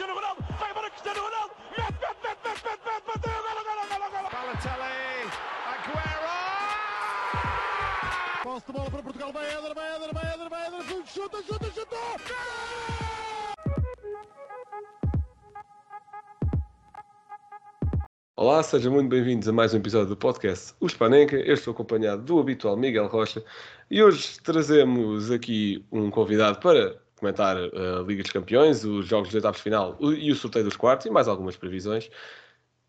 Cristiano Ronaldo, vai embora Cristiano Ronaldo, mete, mete, mete, mete, mete, mete, bateu, golo, golo, golo, golo. Balotelli, Aguero! Posse de bola para Portugal, vai Éder, vai Éder, vai Éder, vai Éder, chuta, chuta, chuta! Olá, sejam muito bem-vindos a mais um episódio do podcast O Spanenka. Eu estou acompanhado do habitual Miguel Rocha e hoje trazemos aqui um convidado para comentar a Liga dos Campeões, os jogos dos oitavos de final e o sorteio dos quartos e mais algumas previsões.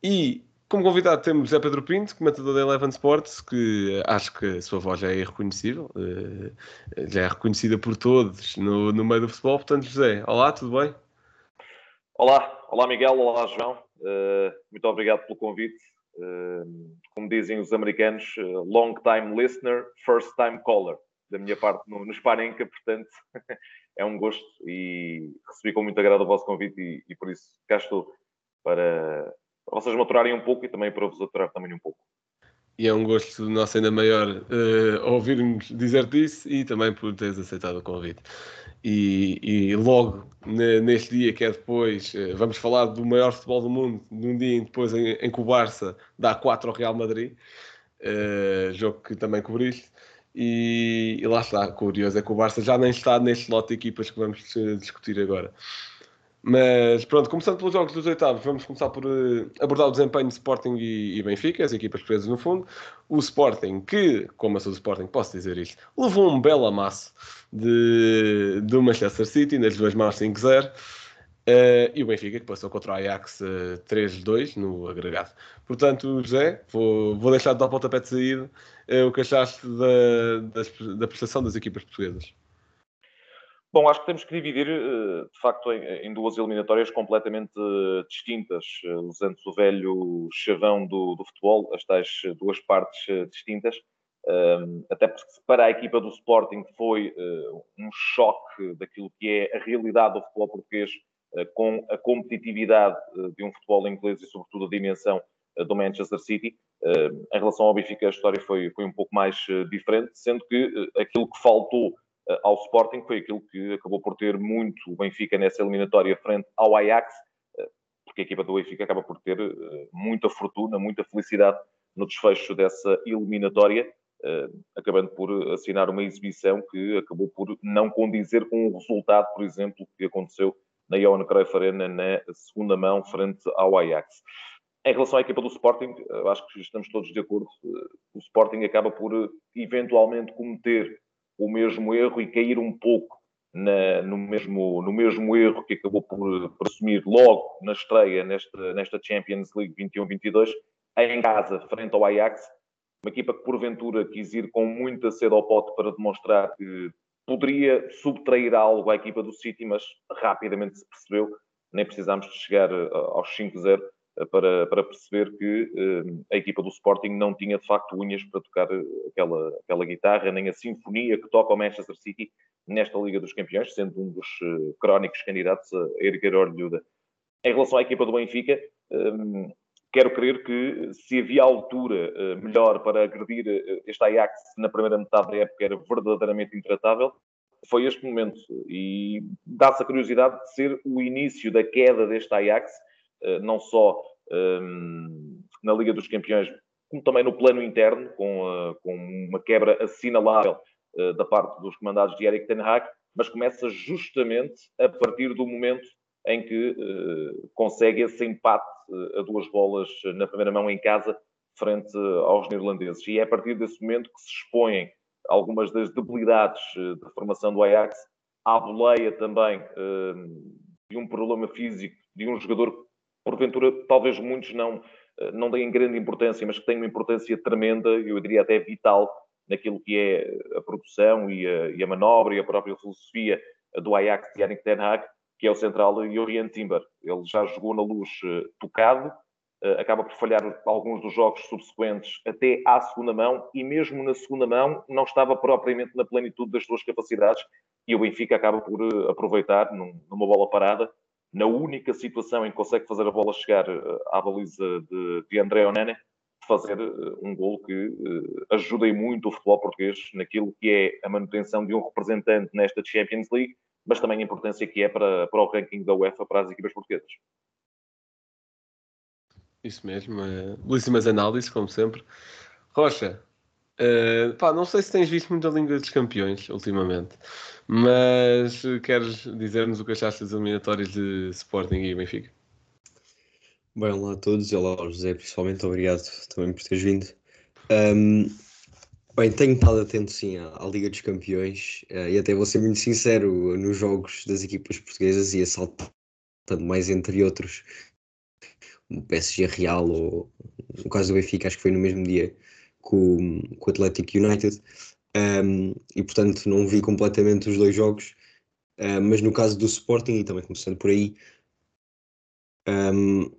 E como convidado temos José Pedro Pinto, comentador da Eleven Sports, que acho que a sua voz já é irreconhecível, eh, já é reconhecida por todos no, no meio do futebol. Portanto, José, olá, tudo bem? Olá, olá Miguel, olá João. Uh, muito obrigado pelo convite. Como dizem os americanos, long time listener, first time caller. Da minha parte no, no Sparenca, portanto, é um gosto e recebi com muito agrado o vosso convite e, e por isso cá estou para, para vocês maturarem um pouco e também para vos aturar também um pouco. E é um gosto nosso ainda maior uh, ouvirmos dizer-te isso e também por teres aceitado o convite. E, e logo neste dia que é depois, uh, vamos falar do maior futebol do mundo, num dia depois em, em que o Barça dá 4 ao Real Madrid, uh, jogo que também cobriste. E, e, lá está, curioso é que o Barça já nem está neste lote de equipas que vamos discutir agora. Mas pronto, começando pelos jogos dos oitavos, vamos começar por uh, abordar o desempenho de Sporting e, e, Benfica, as equipas presas no fundo. O Sporting, que, como eu sou do Sporting, posso dizer isto, levou um belo amasso de, do Manchester City, nas duas mãos 5-0. Uh, e o Benfica, que passou contra o Ajax uh, 3-2 no agregado. Portanto, José, vou, vou deixar de dar o pontapé de saída uh, o que achaste da, da, da prestação das equipas portuguesas. Bom, acho que temos que dividir, de facto, em, duas eliminatórias completamente distintas, usando o velho chavão do, do futebol, as tais duas partes distintas. Até porque para a equipa do Sporting foi um choque daquilo que é a realidade do futebol português com a competitividade de um futebol inglês e, sobretudo, a dimensão do Manchester City. Em relação ao Benfica, a história foi, foi um pouco mais diferente, sendo que aquilo que faltou eh, ao Sporting foi aquilo que acabou por ter muito o Benfica nessa eliminatória frente ao Ajax, eh, porque a equipa do Benfica acaba por ter eh, muita fortuna, muita felicidade no desfecho dessa eliminatória, acabando por assinar uma exibição que acabou por não condizer com o resultado, por exemplo, que aconteceu na Johan Cruyff Arena na segunda mão frente ao Ajax. Em relação à equipa do Sporting, acho que estamos todos de acordo. O Sporting acaba por eventualmente cometer o mesmo erro e cair um pouco na, no, mesmo, no mesmo erro que acabou por, por assumir logo na estreia nesta, nesta Champions League 21-22, em casa, frente ao Ajax, uma equipa que porventura quis ir com muita sede ao pote para demonstrar que poderia subtrair algo à equipa do City, mas rapidamente se percebeu, nem precisámos de chegar eh, aos 5-0 eh, para, para perceber que uh, a equipa do Sporting não tinha de facto unhas para tocar eh, aquela, aquela guitarra, nem a sinfonia que toca o Manchester City nesta Liga dos Campeões, sendo um dos crónicos candidatos a erguer a orelhuda. Em relação à equipa do Benfica, quero crer que se havia altura uh, melhor para agredir este Ajax na primeira metade da época era verdadeiramente intratável, foi este momento. E dá-se a curiosidade de ser o início da queda deste Ajax, eh, não só ehm, na Liga dos Campeões, como também no plano interno, com, eh, uma quebra assinalável eh, da parte dos comandados de Eric Ten Hag, mas começa justamente a partir do momento em que consegue esse empate a duas bolas na primeira mão em casa frente aos neerlandeses. E é a partir desse momento que se expõem algumas das debilidades da formação do Ajax, à boleia também de um problema físico de um jogador porventura, talvez muitos não, eh, não deem grande importância, mas que têm uma importância tremenda, eu diria até vital, naquilo que é a produção e a, e a manobra e a própria filosofia do Ajax de Yannick Ten Hag, que é o central Jurien Timber. Ele já jogou na luz uh, tocado, uh, acaba por falhar alguns dos jogos subsequentes até à segunda mão, e mesmo na segunda mão não estava propriamente na plenitude das suas capacidades, e o Benfica acaba por uh, aproveitar num, numa bola parada na única situação em que consegue fazer a bola chegar eh, à baliza de, André Onene, fazer eh, um gol que ajude muito o futebol português naquilo que é a manutenção de um representante nesta Champions League mas também a importância que é para, para o ranking da UEFA para as equipas portuguesas. Isso mesmo, é... belíssimas análises, como sempre. Rocha, uh, pá, não sei se tens visto muita Liga dos Campeões ultimamente, mas queres dizer-nos o que achaste das eliminatórias de Sporting e Benfica? Bem, olá a todos, olá ao José, principalmente obrigado também por teres vindo. Um, bem, tenho estado atento sim à, à Liga dos Campeões uh, e até vou ser muito sincero nos jogos das equipas portuguesas e assaltando mais entre outros o PSG Real ou no caso do Benfica, acho que foi no mesmo dia com, com o Atlético United. Um, e portanto não vi completamente os dois jogos, uh, mas no caso do Sporting, e também começando por aí, um,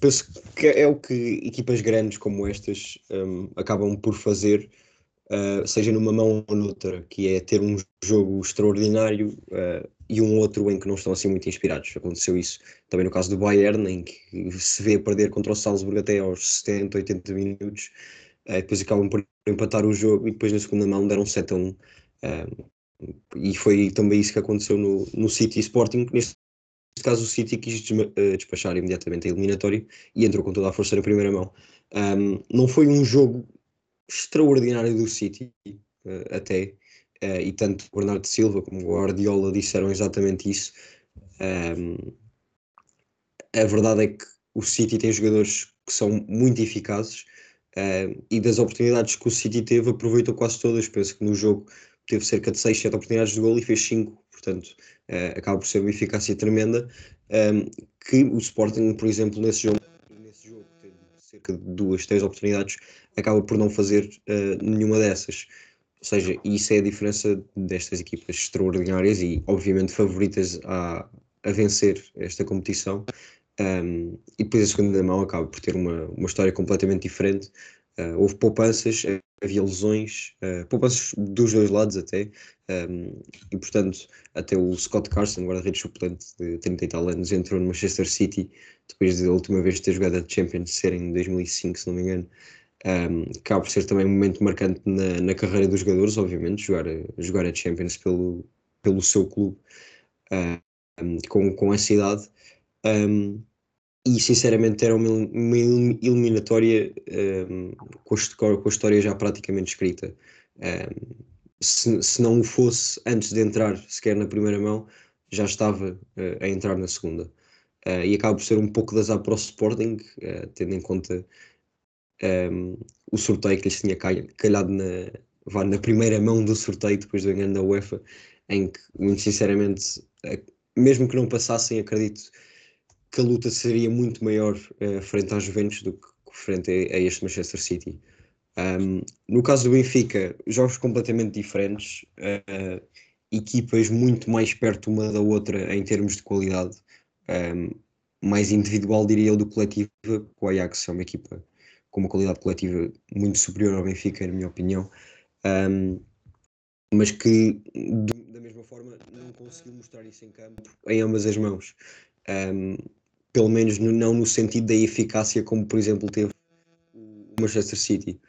penso que é o que equipas grandes como estas um, acabam por fazer, uh, seja numa mão ou noutra, que é ter um jogo extraordinário uh, e um outro em que não estão assim muito inspirados. Aconteceu isso também no caso do Bayern, em que se vê perder contra o Salzburg até aos 70, 80 minutos, uh, depois acabam por empatar o jogo e depois na segunda mão deram 7 a 1. e foi também isso que aconteceu no, no City Sporting, neste caso o City quis uh, despachar imediatamente a eliminatória e entrou com toda a força na primeira mão. Um, não foi um jogo extraordinário do City, uh, até, uh, e tanto o Bernardo Silva como o Guardiola disseram exatamente isso. Um, a verdade é que o City tem jogadores que são muito eficazes e das oportunidades que o City teve, aproveitou quase todas. Penso que no jogo teve cerca de 6, 7 oportunidades de gol e fez 5 portanto uh, acaba por ser uma eficácia tremenda, um, que o Sporting, por exemplo, nesse jogo, nesse jogo teve cerca de duas, três oportunidades, acaba por não fazer uh, nenhuma dessas. Ou seja, isso é a diferença destas equipas extraordinárias e, obviamente, favoritas a, a vencer esta competição. Um, e depois a segunda mão acaba por ter uma, uma história completamente diferente. Uh, houve poupanças, havia lesões, uh, poupanças dos dois lados até, um, e portanto, até o Scott Carson, guarda-redes suplente de 30 e tal anos, entrou no Manchester City depois da última vez ter jogado a Champions ser em 2005, se não me engano. Um, por ser também um momento marcante na, na carreira dos jogadores, obviamente, jogar, jogar a Champions pelo, pelo seu clube um, com, com essa idade. Um, e sinceramente era uma, uma eliminatória com, a, com a história já praticamente escrita se, se não o fosse antes de entrar sequer na primeira mão, já estava uh, a entrar na segunda. Uh, e acaba por ser um pouco azar para o Sporting, uh, tendo em conta um, o sorteio que lhes tinha calhado na, vá, na primeira mão do sorteio, depois do engano da UEFA, em que, muito sinceramente, mesmo que não passassem, acredito que a luta seria muito maior frente às Juventus do que frente a, a este Manchester City. Um, no caso do Benfica, jogos completamente diferentes, uh, equipas muito mais perto uma da outra em termos de qualidade, um, mais individual, diria eu, do coletivo. O Ajax é uma equipa com uma qualidade coletiva muito superior ao Benfica, na minha opinião, um, mas que da mesma forma não conseguiu mostrar isso em campo em ambas as mãos. Pelo menos no, não no sentido da eficácia, como por exemplo teve o Manchester City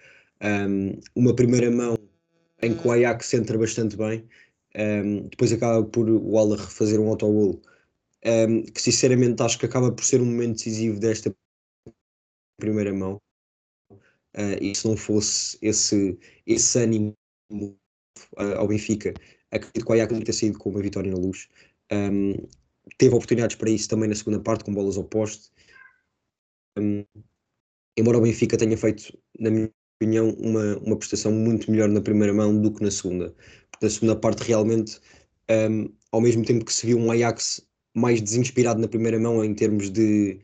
um, uma primeira mão em que o Ajax entra bastante bem, um, depois acaba por o Aller fazer um autogol, um, que sinceramente acho que acaba por ser um momento decisivo desta primeira mão. Uh, e se não fosse esse, esse ânimo uh, ao Benfica, acredito que o Ajax não ter saído com uma vitória na luz. Um, teve oportunidades para isso também na segunda parte, com bolas ao poste. Um, embora o Benfica tenha feito, na minha opinião, uma, uma prestação muito melhor na primeira mão do que na segunda. Porque na segunda parte, realmente, um, ao mesmo tempo que se viu um Ajax mais desinspirado na primeira mão em termos de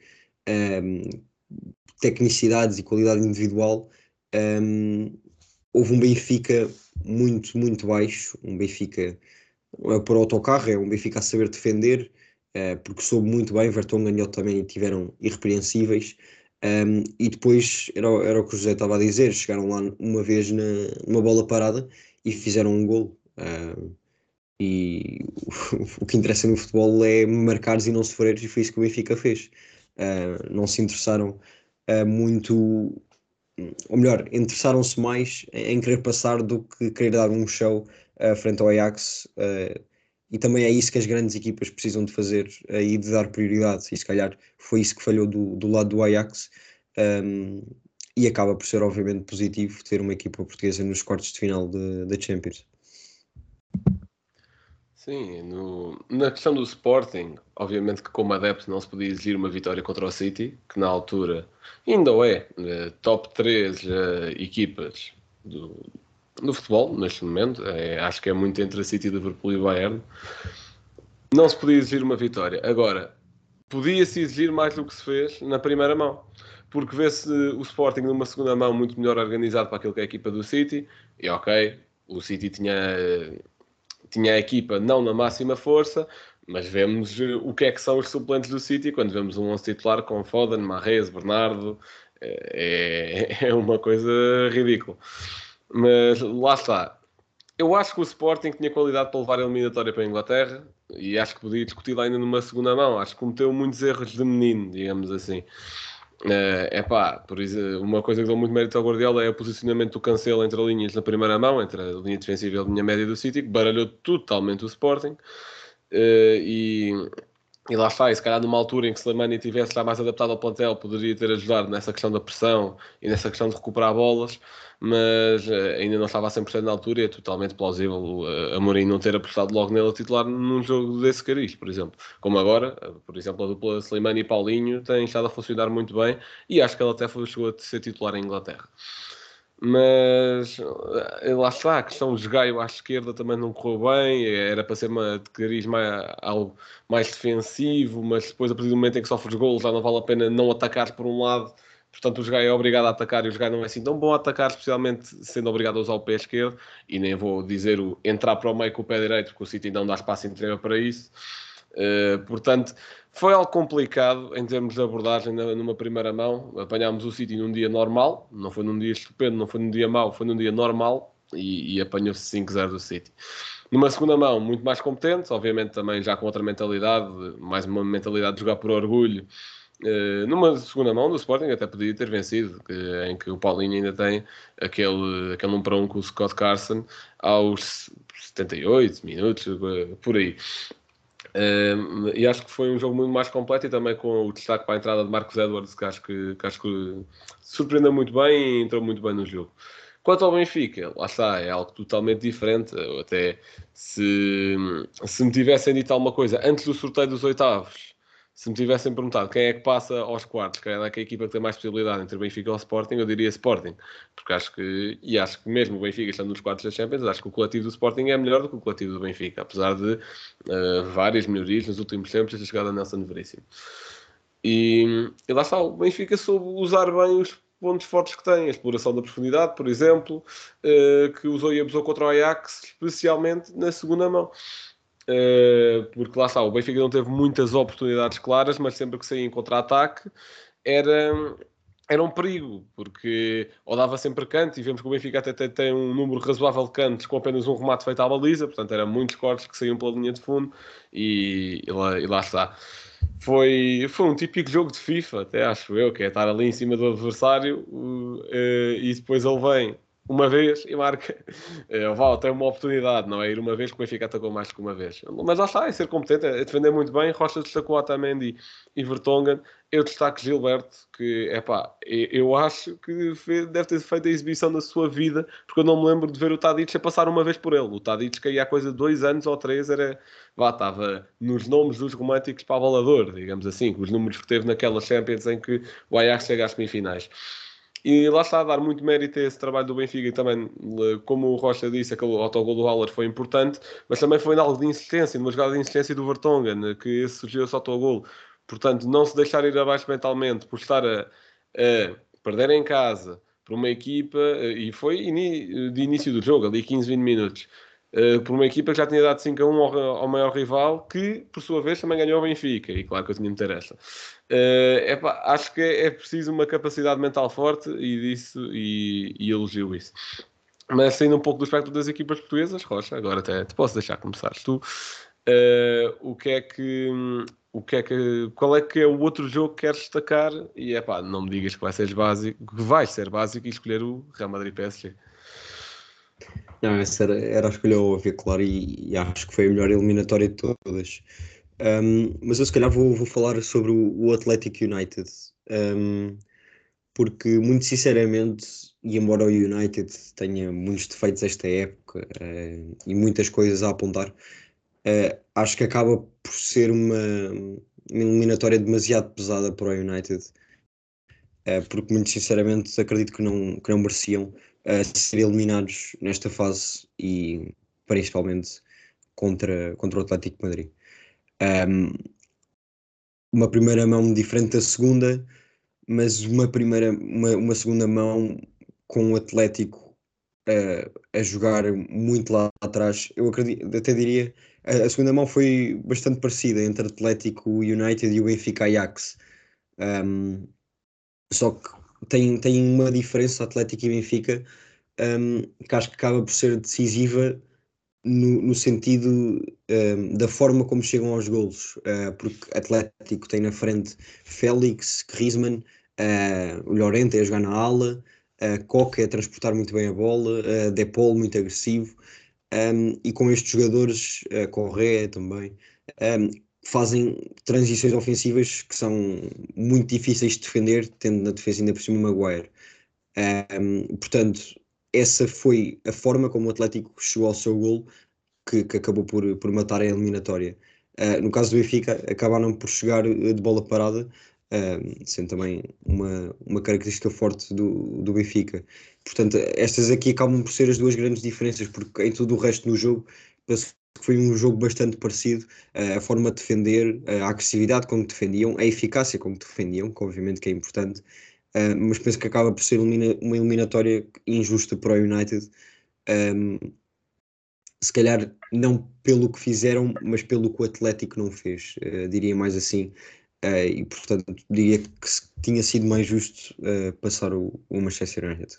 um, tecnicidades e qualidade individual, um, houve um Benfica muito, muito baixo, um Benfica é por autocarro, é um Benfica a saber defender, uh, porque soube muito bem, Vertonghen e também tiveram irrepreensíveis, um, e depois era, era o que o José estava a dizer: chegaram lá uma vez na, numa bola parada e fizeram um gol. Um, e o, o, que interessa no futebol é marcares e não sofreres, e foi isso que o Benfica fez. Uh, não se interessaram uh, muito, ou melhor, interessaram-se mais em, em, querer passar do que querer dar um show uh, frente ao Ajax e também é isso que as grandes equipas precisam de fazer uh, e de dar prioridade. E se calhar foi isso que falhou do, do lado do Ajax. Um, e acaba por ser, obviamente, positivo ter uma equipa portuguesa nos quartos de final da Champions. Sim, no, na questão do Sporting, obviamente que como adepto não se podia exigir uma vitória contra o City, que na altura ainda é uh, top 3 uh, eh, equipas do, do futebol, neste momento. É, acho que é muito entre a City, Liverpool e Bayern. Não se podia exigir uma vitória. Agora, podia-se exigir mais do que se fez na primeira mão. Porque vê-se o Sporting numa segunda mão muito melhor organizado para aquilo que é a equipa do City. E ok, o City tinha, tinha a equipa não na máxima força, mas vemos o que é que são os suplentes do City quando vemos um 11 titular com Foden, Marrez, Bernardo. É, é uma coisa ridícula. Mas lá está. Eu acho que o Sporting tinha qualidade para levar a eliminatória para a Inglaterra e acho que podia discutir ainda numa segunda mão. Acho que cometeu muitos erros de menino, digamos assim. É uh, pá, por isso, uma coisa que dou muito mérito ao Guardiola é o posicionamento do Cancelo entre linhas na primeira mão, entre a linha defensiva e a linha média do City, que baralhou totalmente o Sporting. Uh, e, e lá está, e se calhar numa altura em que Slimani tivesse já mais adaptado ao plantel, poderia ter ajudado nessa questão da pressão e nessa questão de recuperar bolas mas uh, ainda não estava a 100% na altura e é totalmente plausível uh, a Mourinho não ter apostado logo nele a titular num jogo desse cariz, por exemplo. Como agora, uh, por exemplo, a dupla Slimani e Paulinho tem estado a funcionar muito bem e acho que ele até chegou a ser titular em Inglaterra. Mas lá está, a questão de Gaio à esquerda também não correu bem, era para ser uma, de cariz mais, algo mais defensivo, mas depois a partir do momento em que sofres golos já não vale a pena não atacar por um lado Portanto, o jogar é obrigado a atacar e o jogar não é assim tão bom a atacar, especialmente sendo obrigado a usar o pé esquerdo. E nem vou dizer o entrar para o meio com o pé direito, porque o City não dá espaço inteiro para isso. Uh, portanto, foi algo complicado em termos de abordagem numa primeira mão. Apanhámos o City num dia normal, não foi num dia estupendo, não foi num dia mau, foi num dia normal e, e apanhou-se 5-0 do City. Numa segunda mão, muito mais competente, obviamente também já com outra mentalidade, mais uma mentalidade de jogar por orgulho Uh, numa segunda mão do Sporting até podia ter vencido, em que o Paulinho ainda tem aquele, aquele 1 para 1 com o Scott Carson aos 78 minutos, uh, por aí. E acho que foi um jogo muito mais completo e também com o destaque para a entrada de Marcos Edwards, que acho que, que, acho que surpreendeu muito bem e entrou muito bem no jogo. Quanto ao Benfica, lá está, é algo totalmente diferente. Eu até se, se me tivessem dito alguma coisa antes do sorteio dos oitavos, se me tivessem perguntado quem é que passa aos quartos, quem é que a equipa que tem mais possibilidade entre o Benfica e o Sporting, eu diria Sporting. Porque acho que, e acho que mesmo o Benfica estando nos quartos da Champions, acho que o coletivo do Sporting é melhor do que o coletivo do Benfica, apesar de uh, várias melhorias nos últimos tempos desde a chegada de Nelson Veríssimo. E, e lá está, o Benfica soube usar bem os pontos fortes que tem, a exploração da profundidade, por exemplo, uh, que usou e abusou contra o Ajax, especialmente na segunda mão. Eh, porque lá está, o Benfica não teve muitas oportunidades claras, mas sempre que saía em contra-ataque era, era um perigo, porque ou dava sempre canto, e vemos que o Benfica até tem, um número razoável de cantos com apenas um remate feito à baliza, portanto eram muitos cortes que saíam pela linha de fundo, e, e, lá, e lá está. Foi, foi um típico jogo de FIFA, até acho eu, que é estar ali em cima do adversário uh, e depois ele vem uma vez e marca. É, Val tem uma oportunidade, não é? Ir uma vez que o Benfica atacou mais que uma vez. Mas lá está, é ser competente, é defender muito bem. Rocha destacou Otamendi e Vertonghen. Eu destaco Gilberto, que é pá, eu acho que deve ter feito a exibição da sua vida, porque eu não me lembro de ver o Tadic a passar uma vez por ele. O Tadic, que aí há coisa de dois anos ou três, era, vá, estava nos nomes dos românticos para avalador, digamos assim, com os números que teve naquelas Champions em que o Ajax chega às semifinais. E lá está a dar muito mérito a esse trabalho do Benfica e também, como o Rocha disse, aquele autogol do Haller foi importante, mas também foi algo de insistência, numa jogada de insistência do Vertonghen, que surgiu esse autogol. Portanto, não se deixar ir abaixo mentalmente por estar a, a perder em casa para uma equipa, e foi de início do jogo, ali 15, 20 minutos, Uh, por uma equipa que já tinha dado 5 a 1 ao, ao, maior rival, que por sua vez também ganhou o Benfica, e claro que eu tinha muita essa. Uh, acho que é, é, preciso uma capacidade mental forte e disso e, e elogio isso. Mas saindo um pouco do espectro das equipas portuguesas, Rocha, agora até te posso deixar começar tu. Uh, o que é que o que é que qual é que é o outro jogo que queres destacar e é pá, não me digas que vai ser básico, que vai ser básico e escolher o Real Madrid PSG. Não, essa era, era a escolha óbvia, claro, e, e acho que foi a melhor eliminatória de todas. Um, mas eu se calhar vou, vou falar sobre o, o Athletic United, um, porque muito sinceramente, e embora o United tenha muitos defeitos esta época uh, e muitas coisas a apontar, uh, acho que acaba por ser uma, uma eliminatória demasiado pesada para o United, uh, porque muito sinceramente acredito que não, que não mereciam ser eliminados nesta fase e principalmente contra, contra o Atlético de Madrid. Um, uma primeira mão diferente da segunda, mas uma primeira, uma, uma segunda mão com o Atlético uh, a jogar muito lá atrás. Eu acredito, até diria, a, a, segunda mão foi bastante parecida entre Atlético United e o Benfica Ajax. Um, só que tem, tem uma diferença Atlético e Benfica um, que acho que acaba por ser decisiva no, no sentido um, da forma como chegam aos golos, uh, porque Atlético tem na frente Félix, Griezmann, uh, o Llorente a jogar na ala, uh, Coca a transportar muito bem a bola, uh, Depol muito agressivo, um, e com estes jogadores, uh, Correa também, um, fazem transições ofensivas que são muito difíceis de defender, tendo na defesa ainda por cima Maguire. Um, portanto, essa foi a forma como o Atlético chegou ao seu gol que, que acabou por, por matar a eliminatória. Uh, no caso do Benfica, acabaram por chegar de bola parada, sendo também uma, uma característica forte do, do Benfica. Portanto, estas aqui acabam por ser as duas grandes diferenças, porque em todo o resto do jogo foi um jogo bastante parecido, uh, a forma de defender, a agressividade como defendiam, a eficácia como defendiam, que obviamente que é importante, Uh, mas penso que acaba por ser uma eliminatória injusta para o United. Um, se calhar não pelo que fizeram, mas pelo que o Atlético não fez, diria mais assim. E portanto diria que tinha sido mais justo passar o, Manchester United.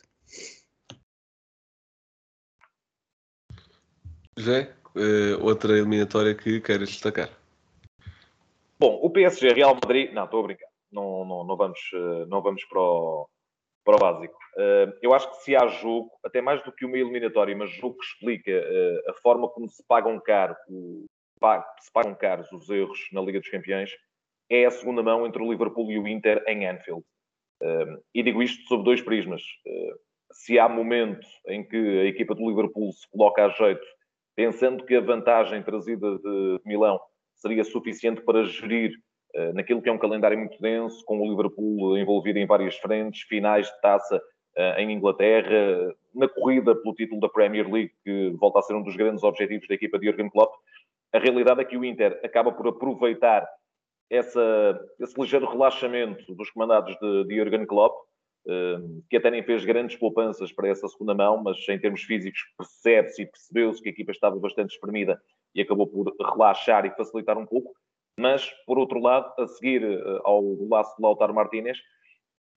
José, outra eliminatória que queiras destacar? Bom, o PSG Real Madrid, não, estou a brincar não, não, não, vamos, eh, não vamos para o, para o básico. Eh, eu acho que se há jogo, até mais do que uma eliminatória, mas jogo que explica a forma como se pagam caro, se pagam caros os erros na Liga dos Campeões, é a segunda mão entre o Liverpool e o Inter em Anfield. E digo isto sob dois prismas. Se há momento em que a equipa do Liverpool se coloca a jeito, pensando que a vantagem trazida de Milão seria suficiente para gerir eh, naquilo que é um calendário muito denso, com o Liverpool envolvido em várias frentes, finais de taça eh, em Inglaterra, na corrida pelo título da Premier League, que volta a ser um dos grandes objetivos da equipa de Jurgen Klopp. A realidade é que o Inter acaba por aproveitar essa, esse ligeiro relaxamento dos comandados de, de Jurgen Klopp, que até nem fez grandes poupanças para essa segunda mão, mas em termos físicos percebe-se e percebeu-se que a equipa estava bastante espremida e acabou por relaxar e facilitar um pouco. Mas, por outro lado, a seguir eh, ao laço de Lautaro Martínez,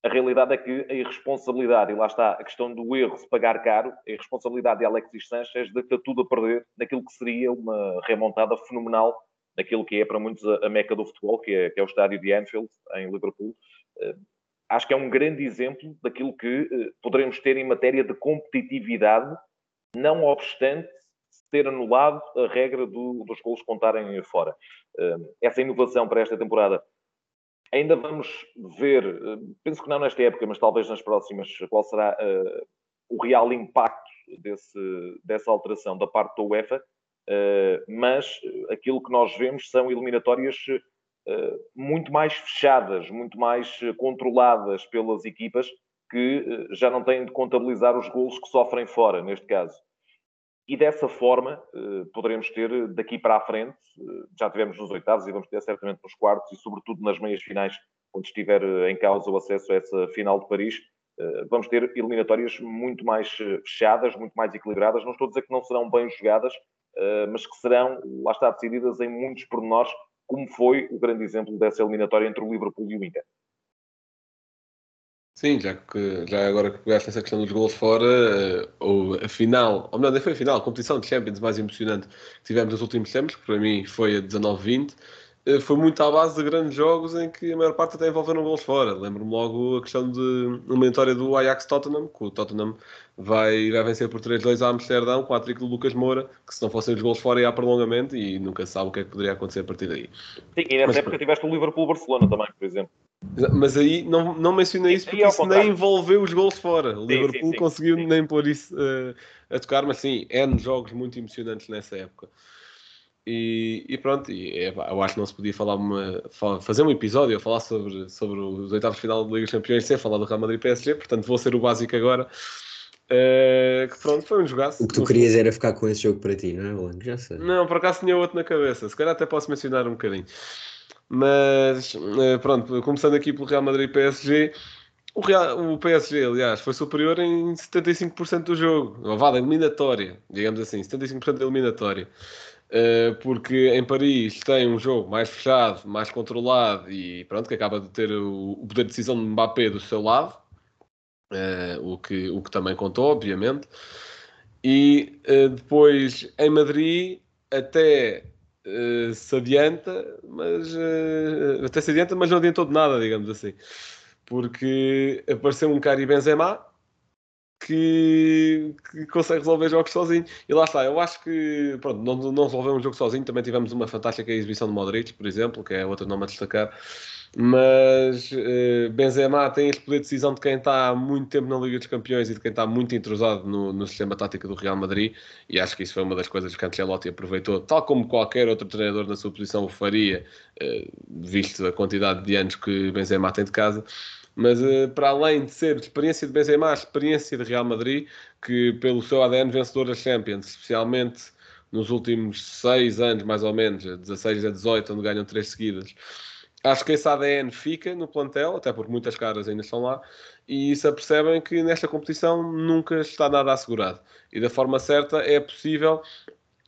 a realidade é que a irresponsabilidade, e lá está a questão do erro se pagar caro, a irresponsabilidade de Alexis Sanchez de ter tudo a perder naquilo que seria uma remontada fenomenal naquilo que é para muitos a, meca do futebol, que é, que é o estádio de Anfield, em Liverpool. Acho que é um grande exemplo daquilo que uh, poderemos ter em matéria de competitividade, não obstante ter anulado a regra do, dos gols contarem fora. Essa inovação para esta temporada ainda vamos ver, penso que não nesta época, mas talvez nas próximas, qual será uh, o real impacto desse, dessa alteração da parte da UEFA, uh, mas aquilo que nós vemos são eliminatórias muito mais fechadas, muito mais controladas pelas equipas que já não têm de contabilizar os gols que sofrem fora, neste caso. E dessa forma eh, poderemos ter eh, daqui para a frente, eh, já tivemos nos oitavos e vamos ter certamente nos quartos e sobretudo nas meias finais, quando estiver em causa o acesso a essa final de Paris, vamos ter eliminatórias muito mais fechadas, muito mais equilibradas. Não estou a dizer que não serão bem jogadas, mas que serão, lá está, decididas em muitos pormenores, como foi o grande exemplo dessa eliminatória entre o Liverpool e o Inter. Sim, já que já agora que pegaste essa questão dos gols fora, eh, ou a final, ou melhor, nem foi a final, a competição de Champions mais emocionante que tivemos nos últimos tempos, que para mim foi a 19-20, eh, foi muito à base de grandes jogos em que a maior parte até envolveram gols fora. Lembro-me logo a questão de uma vitória do Ajax Tottenham, que o Tottenham vai, vai vencer por 3-2 a Amsterdão com a trick do Lucas Moura, que se não fossem os gols fora ia a prolongamento e nunca sabe o que é que poderia acontecer a partir daí. Sim, e nessa Mas- época tiveste o Liverpool-Barcelona também, por exemplo. Mas aí não, não mencionei isso porque isso contrário. nem envolveu os gols fora. O Sim, Liverpool sim, sim, conseguiu nem pôr isso eh, a tocar, mas sim, N jogos muito emocionantes nessa época. E, e pronto, e, é, eu acho que não se podia falar uma, fa- fazer um episódio a falar sobre, sobre os oitavos de final da Liga dos Campeões sem falar do Real Madrid PSG, portanto vou ser o básico agora. Eh, que pronto, foi um jogaço. O que tu querias era ficar com esse jogo para ti, não é, Alan? Já sei. não, por acaso tinha outro na cabeça. Se calhar até posso mencionar um bocadinho. Mas eh, pronto, começando aqui pelo Real Madrid PSG. O, Real, o PSG, aliás, foi superior em 75% do jogo. Vá, da eliminatória, digamos assim, 75% da eliminatória. Eh, porque em Paris tem um jogo mais fechado, mais controlado e pronto, que acaba de ter o, poder de decisão de Mbappé do seu lado. Eh, o, que, o que também contou, obviamente. E eh, depois em Madrid até eh, se adianta, mas eh, até se adianta, mas não adiantou de nada, digamos assim, porque apareceu um Cari Benzema que, que consegue resolver jogos sozinho. E lá está, eu acho que pronto, não, não resolveu um jogo sozinho. Também tivemos uma fantástica exibição de Modric, por exemplo, que é outro nome a destacar. Mas eh, Benzema tem este poder de decisão de quem está há muito tempo na Liga dos Campeões e de quem está muito entrosado no, no sistema tático do Real Madrid. E acho que isso foi uma das coisas que Ancelotti aproveitou, tal como qualquer outro treinador na sua posição o faria, eh, visto a quantidade de anos que Benzema tem de casa. Mas eh, para além de ser experiência de Benzema, experiência de Real Madrid, que pelo seu ADN vencedor das Champions, especialmente nos últimos seis anos, mais ou menos, 16 a 18, onde ganham três seguidas, acho que esse ADN fica no plantel, até porque muitas caras ainda estão lá, e se apercebem que nesta competição nunca está nada assegurado. E da forma certa é possível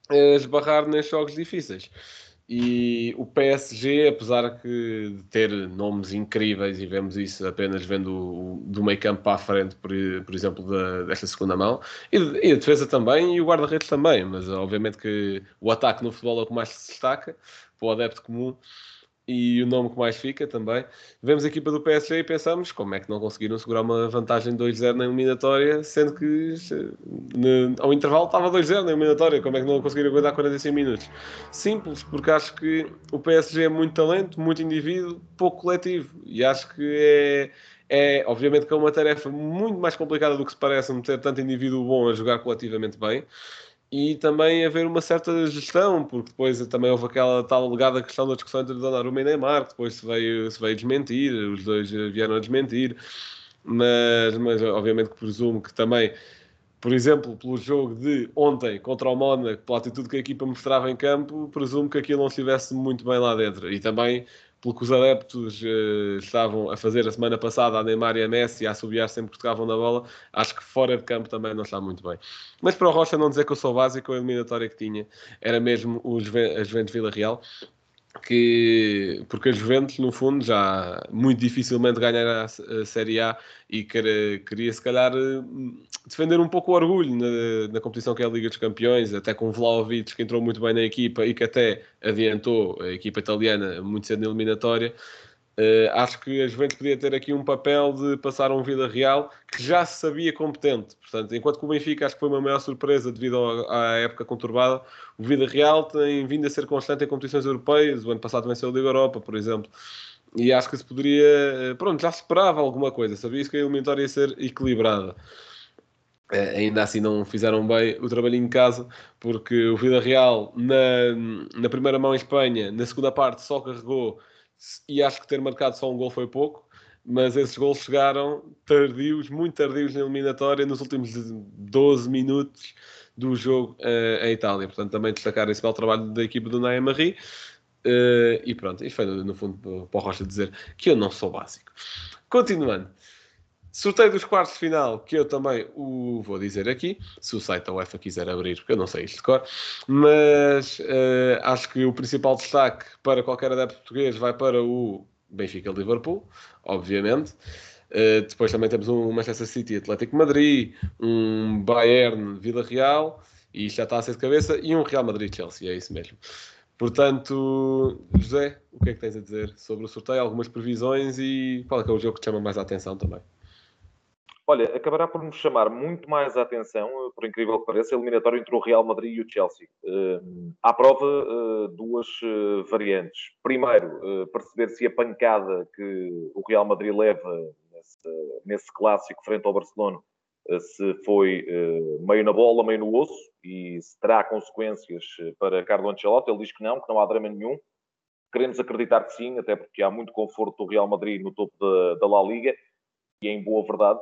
eh, esbarrar nestes jogos difíceis. E o PSG, apesar que de ter nomes incríveis, e vemos isso apenas vendo o- do meio campo para a frente, por, por exemplo, da, desta segunda mão, e, e a defesa também, e o guarda-redes também, mas obviamente que o ataque no futebol é o que mais se destaca, para o adepto comum, e o nome que mais fica também. Vemos a equipa do PSG e pensamos como é que não conseguiram segurar uma vantagem 2-0 na eliminatória, sendo que se- ne- ao intervalo estava 2-0 na eliminatória, como é que não conseguiram aguentar 45 minutos? Simples, porque acho que o PSG é muito talento, muito indivíduo, pouco coletivo, e acho que é, é obviamente que é uma tarefa muito mais complicada do que se parece meter tanto indivíduo bom a jogar coletivamente bem, e também haver uma certa gestão, porque depois também houve aquela tal alegada questão da discussão entre Donnarumma e Neymar, que depois se veio, se veio desmentir, os dois vieram a desmentir, mas, mas obviamente que presumo que também, por exemplo, pelo jogo de ontem contra o Mónaco, pela atitude que a equipa mostrava em campo, presumo que aquilo não estivesse muito bem lá dentro, e também pelo que os adeptos eh, estavam a fazer a semana passada a Neymar e a Messi a assobiar sempre que tocavam na bola, acho que fora de campo também não está muito bem. Mas para o Rocha não dizer que eu sou básico, a eliminatória que tinha era mesmo o Juventus Vila Real, que, porque a Juventus, no fundo, já muito dificilmente ganhar a, Série A e queria, queria se calhar eh, defender um pouco o orgulho na, na competição que é a Liga dos Campeões, até com Vlaovic que entrou muito bem na equipa e que até adiantou a equipa italiana muito cedo na eliminatória. Eh, acho que a Juventus podia ter aqui um papel de passar um Vila Real que já se sabia competente. Portanto, enquanto que o Benfica acho que foi uma maior surpresa devido à época conturbada, o Vila Real tem vindo a ser constante em competições europeias. O ano passado venceu a Liga Europa, por exemplo. E acho que se poderia. eh, Pronto, já se esperava alguma coisa. Sabia-se que a eliminatória ia ser equilibrada. Eh, ainda assim não fizeram bem o trabalhinho em casa, porque o Vila Real na, na primeira mão em Espanha, na segunda parte só carregou e acho que ter marcado só um gol foi pouco, mas esses gols chegaram tardios, muito tardios na eliminatória, nos últimos 12 minutos do jogo eh, em Itália. Portanto, também destacar esse belo trabalho da equipa do Naia Marie. Eh, e pronto, isto foi no fundo para o Rocha dizer que eu não sou básico. Continuando. Sorteio dos quartos de final, que eu também o vou dizer aqui, se o site da UEFA quiser abrir, porque eu não sei isto de cor, mas eh, acho que o principal destaque para qualquer adepto português vai para o Benfica-Liverpool, obviamente. Eh, depois também temos um Manchester City Atlético Madrid, um Bayern Vila Real, e já está a ser de cabeça, e um Real Madrid-Chelsea, é isso mesmo. Portanto, José, o que é que tens a dizer sobre o sorteio? Algumas previsões e qual é é o jogo que te chama mais a atenção também? Olha, acabará por nos chamar muito mais a atenção, por incrível que pareça, a eliminatória entre o Real Madrid e o Chelsea. Uh, prova, uh, duas uh, variantes. Primeiro, perceber se a pancada que o Real Madrid leva nesse, nesse clássico frente ao Barcelona se foi meio na bola, meio no osso, e se terá consequências para Carlo Ancelotti. Ele diz que não, que não há drama nenhum. Queremos acreditar que sim, até porque há muito conforto do Real Madrid no topo da, da La Liga e em boa verdade,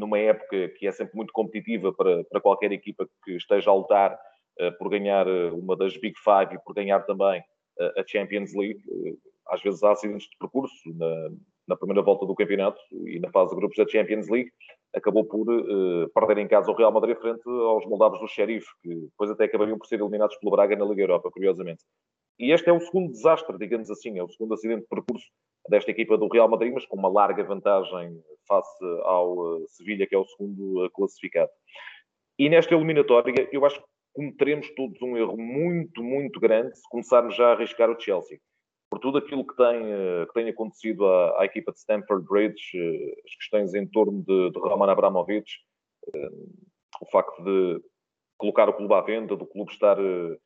numa época que é sempre muito competitiva para, para qualquer equipa que esteja a lutar uh, por ganhar eh, uma das Big Five e por ganhar também uh, a Champions League. Uh, às vezes há acidentes de percurso na, na, primeira volta do campeonato e na fase de grupos da Champions League. Acabou por perder em casa o Real Madrid frente aos moldavos do Sheriff, que depois até acabariam por ser eliminados pelo Braga na Liga Europa, curiosamente. E este é o segundo desastre, digamos assim, é o segundo acidente de percurso desta equipa do Real Madrid, mas com uma larga vantagem face ao uh, Sevilha, que é o segundo classificado. E nesta eliminatória, eu acho que cometeremos todos um erro muito, muito grande se começarmos já a arriscar o Chelsea. Por tudo aquilo que tem, uh, que tem acontecido à, à, equipa de Stamford Bridge, as questões em torno de, de Roman Abramovich, o facto de colocar o clube à venda, do clube estar eh,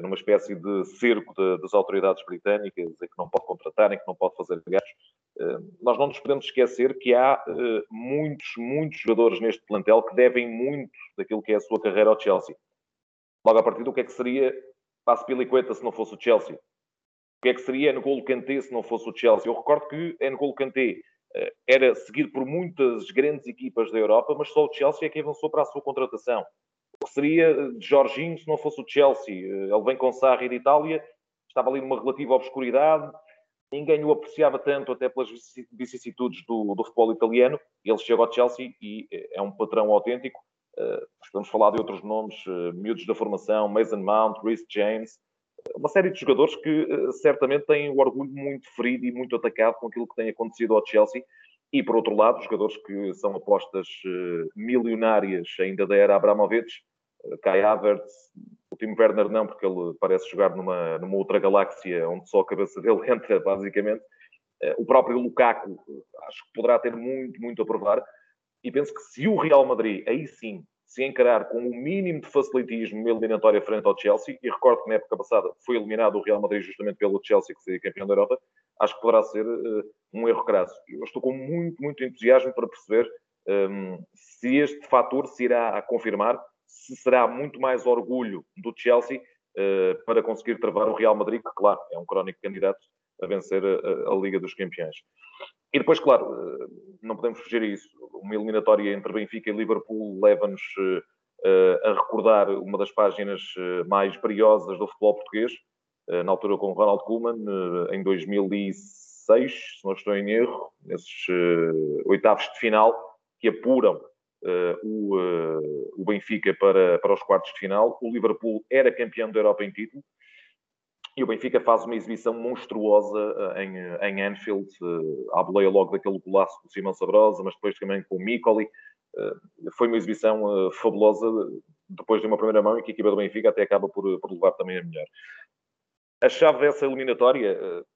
numa espécie de cerco de, das autoridades britânicas, em que não pode contratar, em que não pode fazer gastos. Eh, nós não nos podemos esquecer que há eh, muitos, muitos jogadores neste plantel que devem muito daquilo que é a sua carreira ao Chelsea. Logo a partir do que é que seria Passo Piliqueta se não fosse o Chelsea? O que é que seria N'Golo Kanté se não fosse o Chelsea? Eu recordo que N'Golo Kanté era seguido por muitas grandes equipas da Europa, mas só o Chelsea é que avançou para a sua contratação que seria de Jorginho se não fosse o Chelsea. Ele vem com Sarri de Itália, estava ali numa relativa obscuridade, ninguém o apreciava tanto, até pelas vicissitudes do, do futebol italiano. Ele chega ao Chelsea e é um patrão autêntico. Uh, podemos falar de outros nomes, miúdos da formação, Mason Mount, Reece James, uma série de jogadores que certamente têm o orgulho muito ferido e muito atacado com aquilo que tem acontecido ao Chelsea e, por outro lado, jogadores que são apostas uh, milionárias ainda da era Abramovich, uh, Kai Havertz, o Timo Werner não, porque ele parece jogar numa, numa outra galáxia onde só a cabeça dele entra, basicamente. Uh, o próprio Lukaku, acho que poderá ter muito, muito a provar. E penso que se o Real Madrid, aí sim, se encarar com o mínimo de facilitismo eliminatória frente ao Chelsea, e recordo que na época passada foi eliminado o Real Madrid justamente pelo Chelsea, que seria campeão da Europa, acho que poderá ser uh, um erro crasso. Eu estou com muito, muito entusiasmo para perceber um, ehm, se este fator se irá confirmar, se será muito mais orgulho do Chelsea uh, para conseguir travar o Real Madrid, que, claro, é um crónico candidato a vencer a, a Liga dos Campeões. E depois, claro, uh, não podemos fugir a isso. Uma eliminatória entre Benfica e Liverpool leva-nos a recordar uma das páginas mais brilhosas do futebol português, eh, na altura com o Ronald Koeman, eh, em 2006, se não estou em erro, nesses eh, oitavos de final, que apuram o Benfica para, para os quartos de final. O Liverpool era campeão da Europa em título. E o Benfica faz uma exibição monstruosa em, em Anfield, à boleia logo daquele golaço do Simão Sabrosa, mas depois também com o Micoli. Foi uma exibição fabulosa depois de uma primeira mão e que a equipa do Benfica até acaba por, por levar também a melhor a chave dessa eliminatória uh,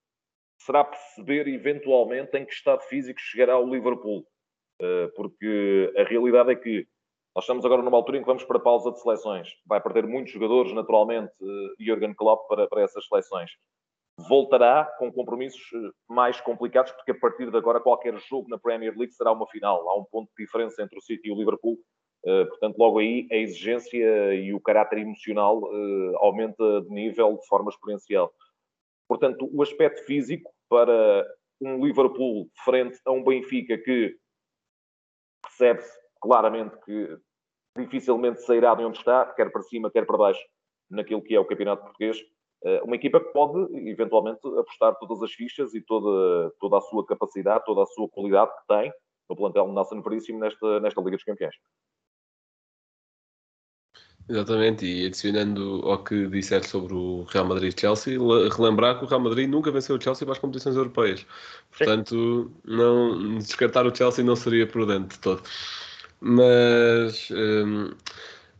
será perceber eventualmente em que estado físico chegará o Liverpool. Uh, porque a realidade é que nós estamos agora numa altura em que vamos para a pausa de seleções. Vai perder muitos jogadores, naturalmente, uh, Jurgen Klopp para, para essas seleções. Voltará com compromissos mais complicados, porque a partir de agora qualquer jogo na Premier League será uma final. Há um ponto de diferença entre o City e o Liverpool eh, portanto, logo aí a exigência e o caráter emocional uh, aumenta de nível de forma exponencial. Portanto, o aspecto físico para um Liverpool frente a um Benfica que percebe-se claramente que dificilmente sairá de onde está, quer para cima, quer para baixo, naquilo que é o campeonato português. Uh, uma equipa que pode, eventualmente, apostar todas as fichas e toda, toda a sua capacidade, toda a sua qualidade que tem no plantel de Nelson Veríssimo nesta, nesta Liga dos Campeões. Exatamente, e adicionando ao que disseste sobre o Real Madrid e Chelsea, relembrar que o Real Madrid nunca venceu o Chelsea para as competições europeias. Portanto, não, descartar o Chelsea não seria prudente de todo. Mas, um,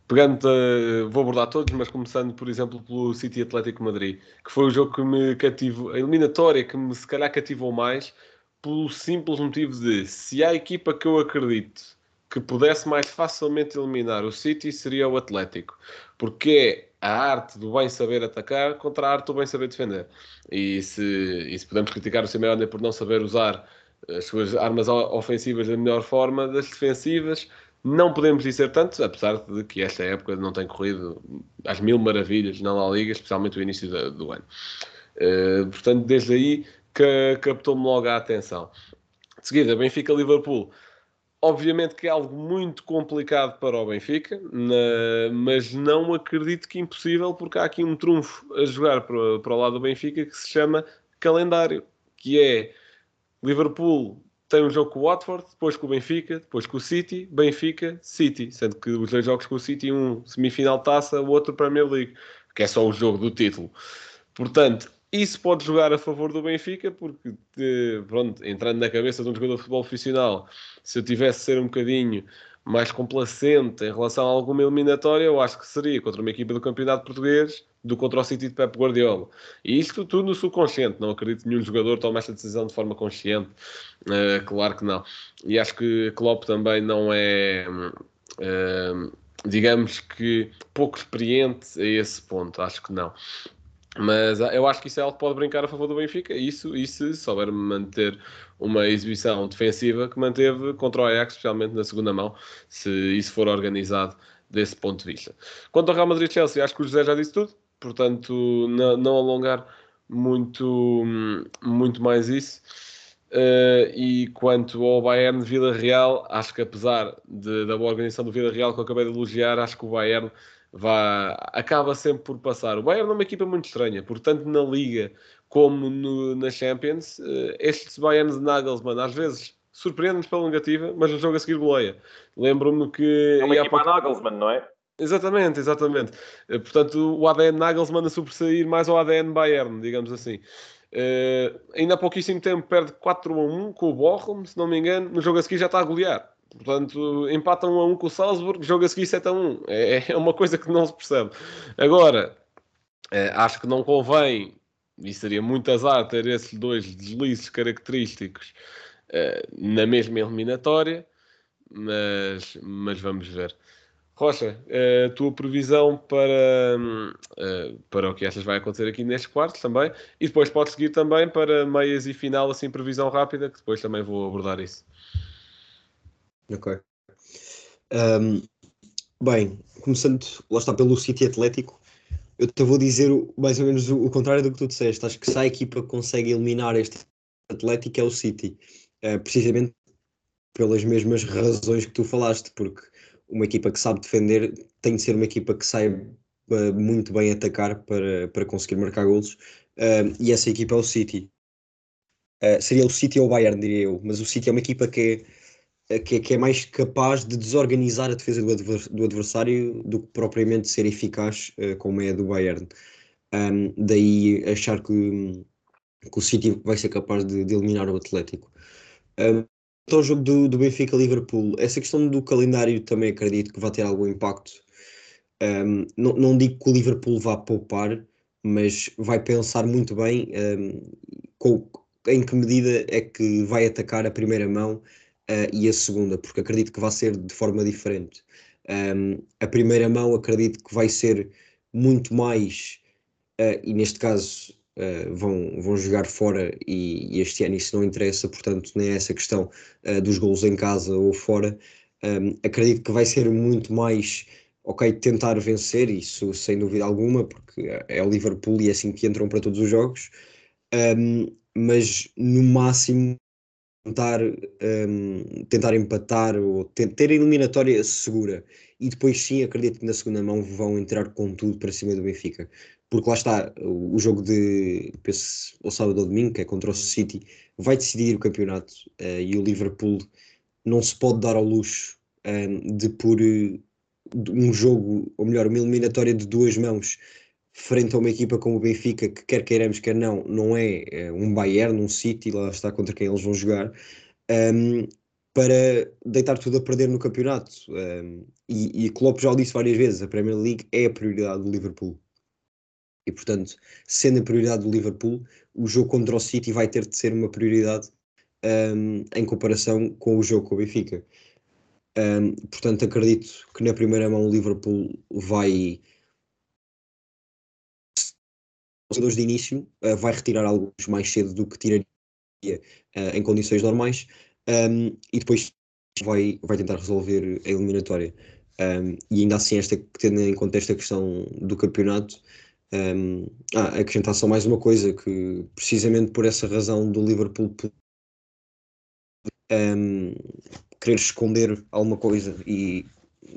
pegando, uh, vou abordar todos, mas começando, por exemplo, pelo City Atlético Madrid, que foi o jogo que me cativou, a eliminatória que me se calhar cativou mais, pelo simples motivo de se há equipa que eu acredito que pudesse mais facilmente eliminar o City seria o Atlético, porque é a arte do bem saber atacar contra a arte do bem saber defender. E se, e se podemos criticar o Simeone por não saber usar as suas armas ofensivas da melhor forma, das defensivas não podemos dizer tanto, apesar de que esta época não tem corrido às mil maravilhas na La Liga, especialmente o início do, do ano. Uh, portanto, desde aí que captou-me logo a atenção. De seguida, Benfica-Liverpool. Obviamente que é algo muito complicado para o Benfica, mas não acredito que impossível, porque há aqui um trunfo a jogar para, para o lado do Benfica que se chama calendário, que é Liverpool tem um jogo com o Watford, depois com o Benfica, depois com o City, Benfica, City, sendo que os dois jogos com o City, um semifinal taça, o outro Premier League, que é só o jogo do título. Portanto, isso pode jogar a favor do Benfica, porque, pronto, entrando na cabeça de um jogador de futebol profissional, se eu tivesse de ser um bocadinho mais complacente em relação a alguma eliminatória, eu acho que seria contra uma equipa do Campeonato Português do contra o City de Pep Guardiola. E isto tudo no subconsciente, não acredito que nenhum jogador tome esta decisão de forma consciente, uh, claro que não. E acho que Klopp também não é, uh, digamos que, pouco experiente a esse ponto, acho que não. Mas ah, eu acho que isso é algo que pode brincar a favor do Benfica, isso e se souber manter uma exibição defensiva que manteve contra o Ajax, especialmente na segunda mão, se isso for organizado desse ponto de vista. Quanto ao Real Madrid-Chelsea, acho que o José já disse tudo, portanto, não, não alongar muito, muito mais isso. Uh, e quanto ao Bayern Vila Real, acho que apesar de, da boa organização do Vila Real que eu acabei de elogiar, acho que o Bayern vai, acaba sempre por passar. O Bayern é uma equipa muito estranha, portanto, na Liga como no, na Champions, uh, estes Bayern de Nagelsmann às vezes surpreende-nos pela negativa, mas no jogo a seguir goleia. Lembro-me que. É uma equipa pouco... Nagelsmann, não é? Exatamente, exatamente. Uh, portanto, o ADN Nagelsmann a sobressair mais ao ADN Bayern, digamos assim. Uh, ainda há pouquíssimo tempo perde 4 a 1 com o Bochum, se não me engano, no jogo a seguir já está a golear. Portanto, empata 1 a 1 com o Salzburg, jogo a seguir 7 a 1. É, é uma coisa que não se percebe. Agora, é, acho que não convém, e seria muito azar ter esses dois deslizes característicos é, na mesma eliminatória, mas, mas vamos ver. Rocha, a tua previsão para, para o que achas vai acontecer aqui nestes quartos também, e depois pode seguir também para meias e final, assim, previsão rápida, que depois também vou abordar isso. Ok. Um, bem, começando, lá está, pelo City Atlético, eu te vou dizer mais ou menos o, contrário do que tu disseste. Acho que se a equipa consegue eliminar este Atlético é o City. Uh, precisamente pelas mesmas razões que tu falaste, porque uma equipa que sabe defender tem de ser uma equipa que saiba muito bem atacar para, para conseguir marcar golos, uh, e essa equipa é o City. Uh, seria o City ou o Bayern, diria eu, mas o City é uma equipa que é é que, que é mais capaz de desorganizar a defesa do, adver, do adversário do que propriamente ser eficaz, uh, como é a do Bayern. Um, daí achar que, que, o City vai ser capaz de, de eliminar o Atlético. Um, então, o jogo do, do Benfica-Liverpool, essa questão do calendário também acredito que vai ter algum impacto. Um, não, não digo que o Liverpool vá poupar, mas vai pensar muito bem com, em que medida é que vai atacar a primeira mão uh, e a segunda, porque acredito que vai ser de forma diferente. Um, a primeira mão acredito que vai ser muito mais, uh, e neste caso uh, vão, vão jogar fora e, e, este ano isso não interessa, portanto nem é essa questão dos gols em casa ou fora. Um, acredito que vai ser muito mais ok, tentar vencer, isso sem dúvida alguma, porque é o Liverpool e é assim que entram para todos os jogos, um, mas no máximo tentar, um, tentar empatar ou ter, a eliminatória segura. E depois sim, acredito que na segunda mão vão entrar com tudo para cima do Benfica. Porque lá está, o, jogo de penso, o sábado ou domingo, que é contra o City, vai decidir o campeonato. Uh, e o Liverpool não se pode dar ao luxo um, de por um jogo, ou melhor, uma eliminatória de duas mãos frente a uma equipa como o Benfica, que quer queiramos, quer não, não é, é um Bayern, um City, lá está contra quem eles vão jogar. Um, para deitar tudo a perder no campeonato. Um, e, e Klopp já o disse várias vezes, a Premier League é a prioridade do Liverpool. E portanto, sendo a prioridade do Liverpool, o jogo contra o City vai ter de ser uma prioridade um, em comparação com o jogo com o Benfica. Portanto, acredito que na primeira mão o Liverpool vai jogadores de início, uh, vai retirar alguns mais cedo do que tiraria uh, em condições normais um, e depois vai, vai tentar resolver a eliminatória. Um, e ainda assim, esta, tendo em conta esta questão do campeonato, um, ah, acrescentar só mais uma coisa, que precisamente por essa razão do Liverpool um, querer esconder alguma coisa e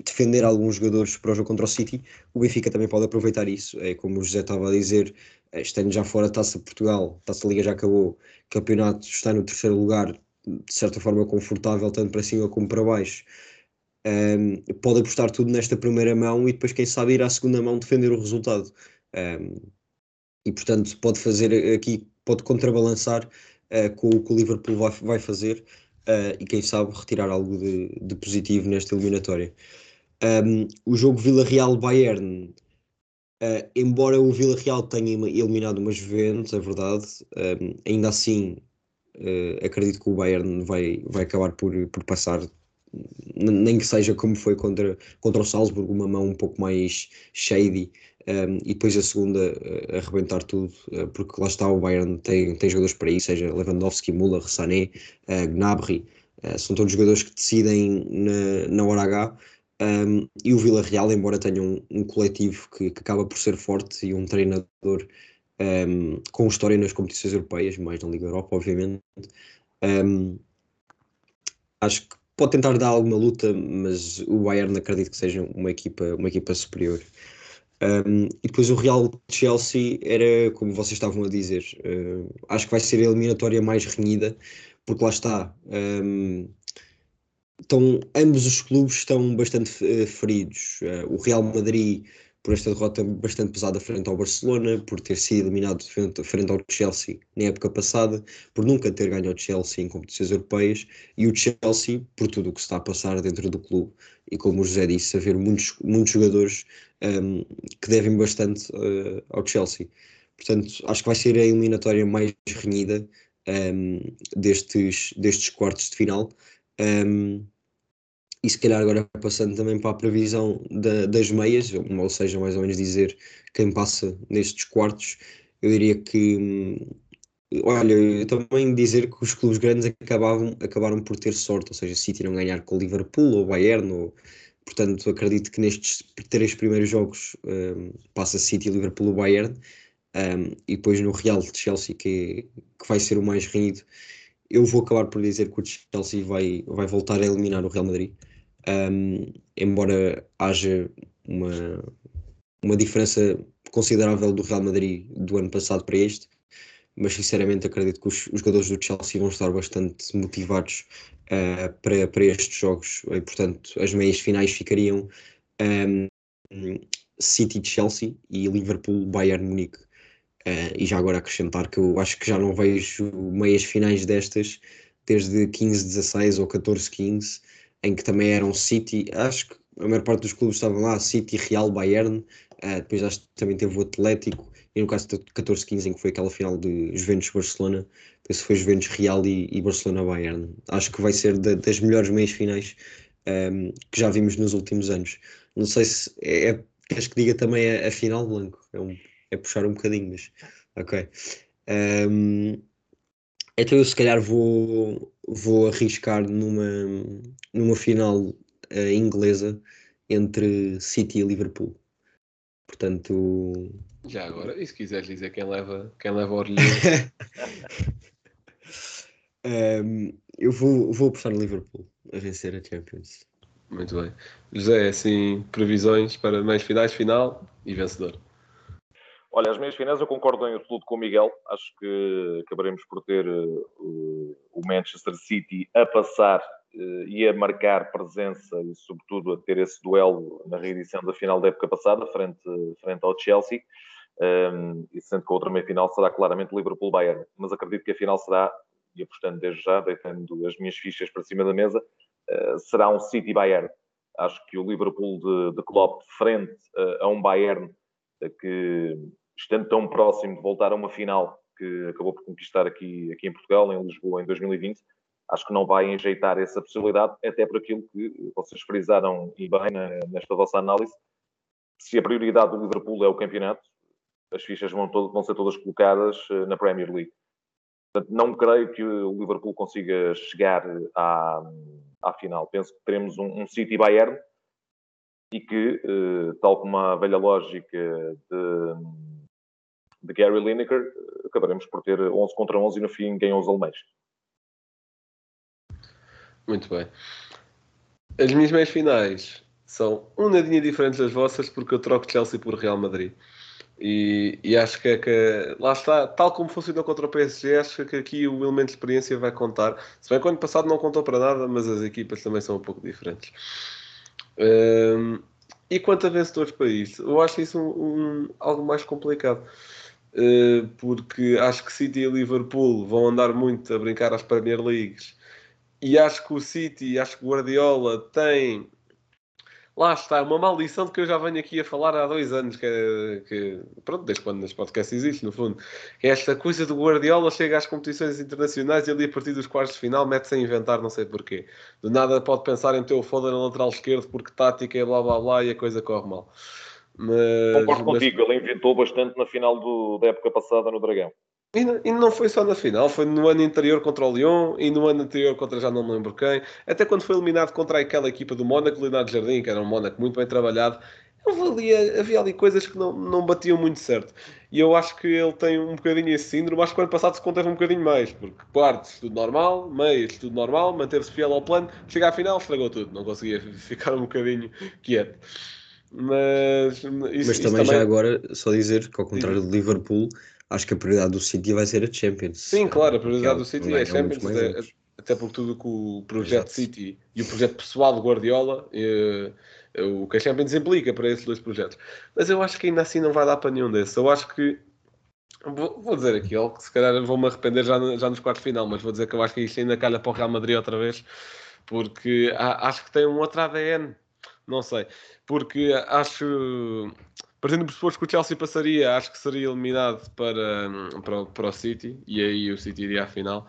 defender alguns jogadores para o jogo contra o City, o Benfica também pode aproveitar isso. É como o José estava a dizer, este ano já fora a Taça Portugal, a Taça Liga já acabou, campeonato está no terceiro lugar, de certa forma confortável, tanto para cima como para baixo. Um, pode apostar tudo nesta primeira mão e depois, quem sabe, ir à segunda mão defender o resultado. Um, e portanto, pode fazer aqui, pode contrabalançar uh, com o que o Liverpool vai, vai fazer uh, e, quem sabe, retirar algo de, de positivo nesta eliminatória. Um, o jogo Vila Real-Bayern, uh, embora o Vila Real tenha eliminado uma Juventus, é verdade, ainda assim uh, acredito que o Bayern vai, vai acabar por, por passar, nem que seja como foi contra, contra o Salzburg, uma mão um pouco mais shady. Um, e depois a segunda uh, arrebentar tudo, uh, porque lá está o Bayern tem, tem jogadores para isso, seja Lewandowski, Müller, Sané, uh, Gnabry, são todos jogadores que decidem na, na hora H. Um, e o Vila Real, embora tenha um, um coletivo que, que, acaba por ser forte e um treinador um, com história nas competições europeias, mais na Liga Europa, obviamente. Acho que pode tentar dar alguma luta, mas o Bayern acredito que seja uma equipa, uma equipa superior. Um, e depois o Real Chelsea era, como vocês estavam a dizer, uh, acho que vai ser a eliminatória mais renhida, porque lá está. Um, estão, ambos os clubes estão bastante uh, feridos. Uh, o Real Madrid por esta derrota bastante pesada frente ao Barcelona, por ter sido eliminado frente, ao Chelsea na época passada, por nunca ter ganho ao Chelsea em competições europeias, e o Chelsea por tudo o que está a passar dentro do clube. E como o José disse, haver muitos, muitos jogadores um, que devem bastante uh, ao Chelsea. Portanto, acho que vai ser a eliminatória mais renhida um, destes, destes quartos de final. Um, e se calhar agora passando também para a previsão da, das meias, ou seja, mais ou menos dizer quem passa nestes quartos, eu diria que hum, olha, eu também dizer que os clubes grandes acabavam, acabaram por ter sorte, ou seja, City não ganhar com o Liverpool ou Bayern, ou, portanto acredito que nestes três primeiros jogos um, passa City, Liverpool ou Bayern, um, e depois no Real de Chelsea, que, que vai ser o mais renhido, eu vou acabar por dizer que o Chelsea vai, vai voltar a eliminar o Real Madrid um, embora haja uma, uma diferença considerável do Real Madrid do ano passado para este, mas sinceramente acredito que os, os jogadores do Chelsea vão estar bastante motivados uh, para, para estes jogos e, portanto, as meias finais ficariam um, City-Chelsea e Liverpool-Bayern Munique. Uh, e já agora acrescentar que eu acho que já não vejo meias finais destas desde 15-16 ou 14-15 em que também eram City, acho que a maior parte dos clubes estavam lá, City, Real, Bayern, uh, depois acho que também teve o Atlético, e no caso de 14-15, em que foi aquela final de Juventus-Barcelona, depois foi Juventus, Real e, e Barcelona-Bayern. Acho que vai ser de, das melhores meias finais um, ehm, que já vimos nos últimos anos. Não sei se é, é queres que diga também a, a final, Blanco? É, um, é, puxar um bocadinho, mas ok. Um, então eu se calhar vou, vou arriscar numa, numa final uh, inglesa entre City e Liverpool. Portanto. Já agora, e se quiseres dizer quem leva, quem leva a orelha? um, eu vou, vou apostar no Liverpool a vencer a Champions. Muito bem. José, assim, previsões para meias finais, final e vencedor. Olha, as meias finais eu concordo em absoluto com o Miguel. Acho que acabaremos por ter uh, o Manchester City a passar uh, e a marcar presença e, sobretudo, a ter esse duelo na reedição da final da época passada, frente, frente ao Chelsea. Um, ehm, e sendo que a outra meia final será claramente Liverpool-Bayern. Mas acredito que a final será e apostando desde já, deitando as minhas fichas para cima da mesa, uh, será um City Bayern. Acho que o Liverpool de, de Klopp, frente a um Bayern que, estando tão próximo de voltar a uma final que acabou por conquistar aqui, aqui em Portugal, em Lisboa, em 2020, acho que não vai enjeitar essa possibilidade, até por aquilo que vocês frisaram e bem nesta vossa análise. Se a prioridade do Liverpool é o campeonato, as fichas vão, todo, vão ser todas colocadas eh, na Premier League. Portanto, não creio que o Liverpool consiga chegar à, à final. Penso que teremos um, um City Bayern e que, eh, tal como a velha lógica de, de Gary Lineker, acabaremos por ter 11 contra 11 e no fim ganham os alemães. Muito bem. As minhas meias finais são um nadinha diferentes das vossas porque eu troco Chelsea por Real Madrid. E, e, acho que é que lá está, tal como funcionou contra o PSG, acho que aqui o elemento de experiência vai contar. Se bem que o ano passado não contou para nada, mas as equipas também são um pouco diferentes. Um, e quanto a vencedores para isso, eu acho isso um, um, algo mais complicado. Uh, porque acho que City e Liverpool vão andar muito a brincar às Premier Leagues e acho que o City, acho que o Guardiola tem lá está, uma maldição de que eu já venho aqui a falar há dois anos, que, que pronto, desde quando este podcast existe, no fundo, é esta coisa do Guardiola chega às competições internacionais e ali a partir dos quartos de final mete-se a inventar, não sei porquê. Do nada pode pensar em ter o foda na lateral esquerdo porque tática e blá blá blá e a coisa corre mal. Mas, Concordo mas... contigo, ele inventou bastante na final do, da época passada no Dragão. E, não foi só na final, foi no ano anterior contra o Lyon e no ano anterior contra já não me lembro quem. Até quando foi eliminado contra aquela equipa do Mónaco, Leonardo Jardim, que era um Mónaco muito bem trabalhado, ali, havia ali coisas que não, não batiam muito certo. E eu acho que ele tem um bocadinho esse síndrome. Acho que o ano passado se conteve um bocadinho mais, porque quartos, tudo normal, meios, tudo normal, manteve-se fiel ao plano. Chega à final, estragou tudo, não conseguia ficar um bocadinho quieto. Mas, isso, Mas também, também, já agora, só dizer que ao contrário do Liverpool acho que a prioridade do City vai ser a Champions. Sim, claro, a prioridade do City é a Champions, até, até porque tudo que o projeto Exato. City e o projeto pessoal de Guardiola, eh, o que a Champions implica para esses dois projetos. Mas eu acho que ainda assim não vai dar para nenhum desses. Eu acho que Vou, vou dizer aqui, que se calhar vou-me arrepender já, já nos quartos de final, mas vou dizer que eu acho que isto ainda calha para o Real Madrid outra vez, porque acho que tem um outro ADN, não sei, porque acho partindo do pressuposto que o Chelsea passaria, acho que seria eliminado para, para, para o City e aí o City iria à final.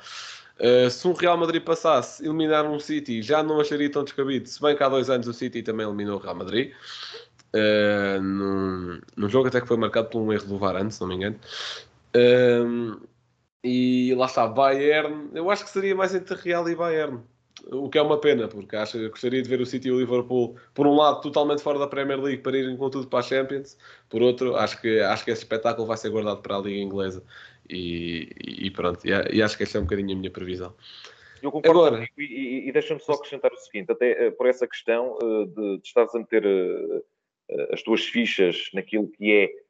Uh, se um Real Madrid passasse, eliminar um City já não acharia tão descabido, se bem que há dois anos o City também eliminou o Real Madrid. Uh, num, num jogo até que foi marcado por um erro do Varane, se não me engano. Uh, e lá está, Bayern, eu acho que seria mais entre Real e Bayern o que é uma pena, porque acho que gostaria de ver o City e o Liverpool, por um lado, totalmente fora da Premier League para irem com tudo para a Champions, por outro, acho que, acho que esse espetáculo vai ser guardado para a Liga Inglesa e, e pronto, e, e, acho que esta é um bocadinho a minha previsão. Eu concordo Agora, e, e, e deixa-me só acrescentar o seguinte, até uh, por essa questão uh, de, de estares a meter uh, as tuas fichas naquilo que é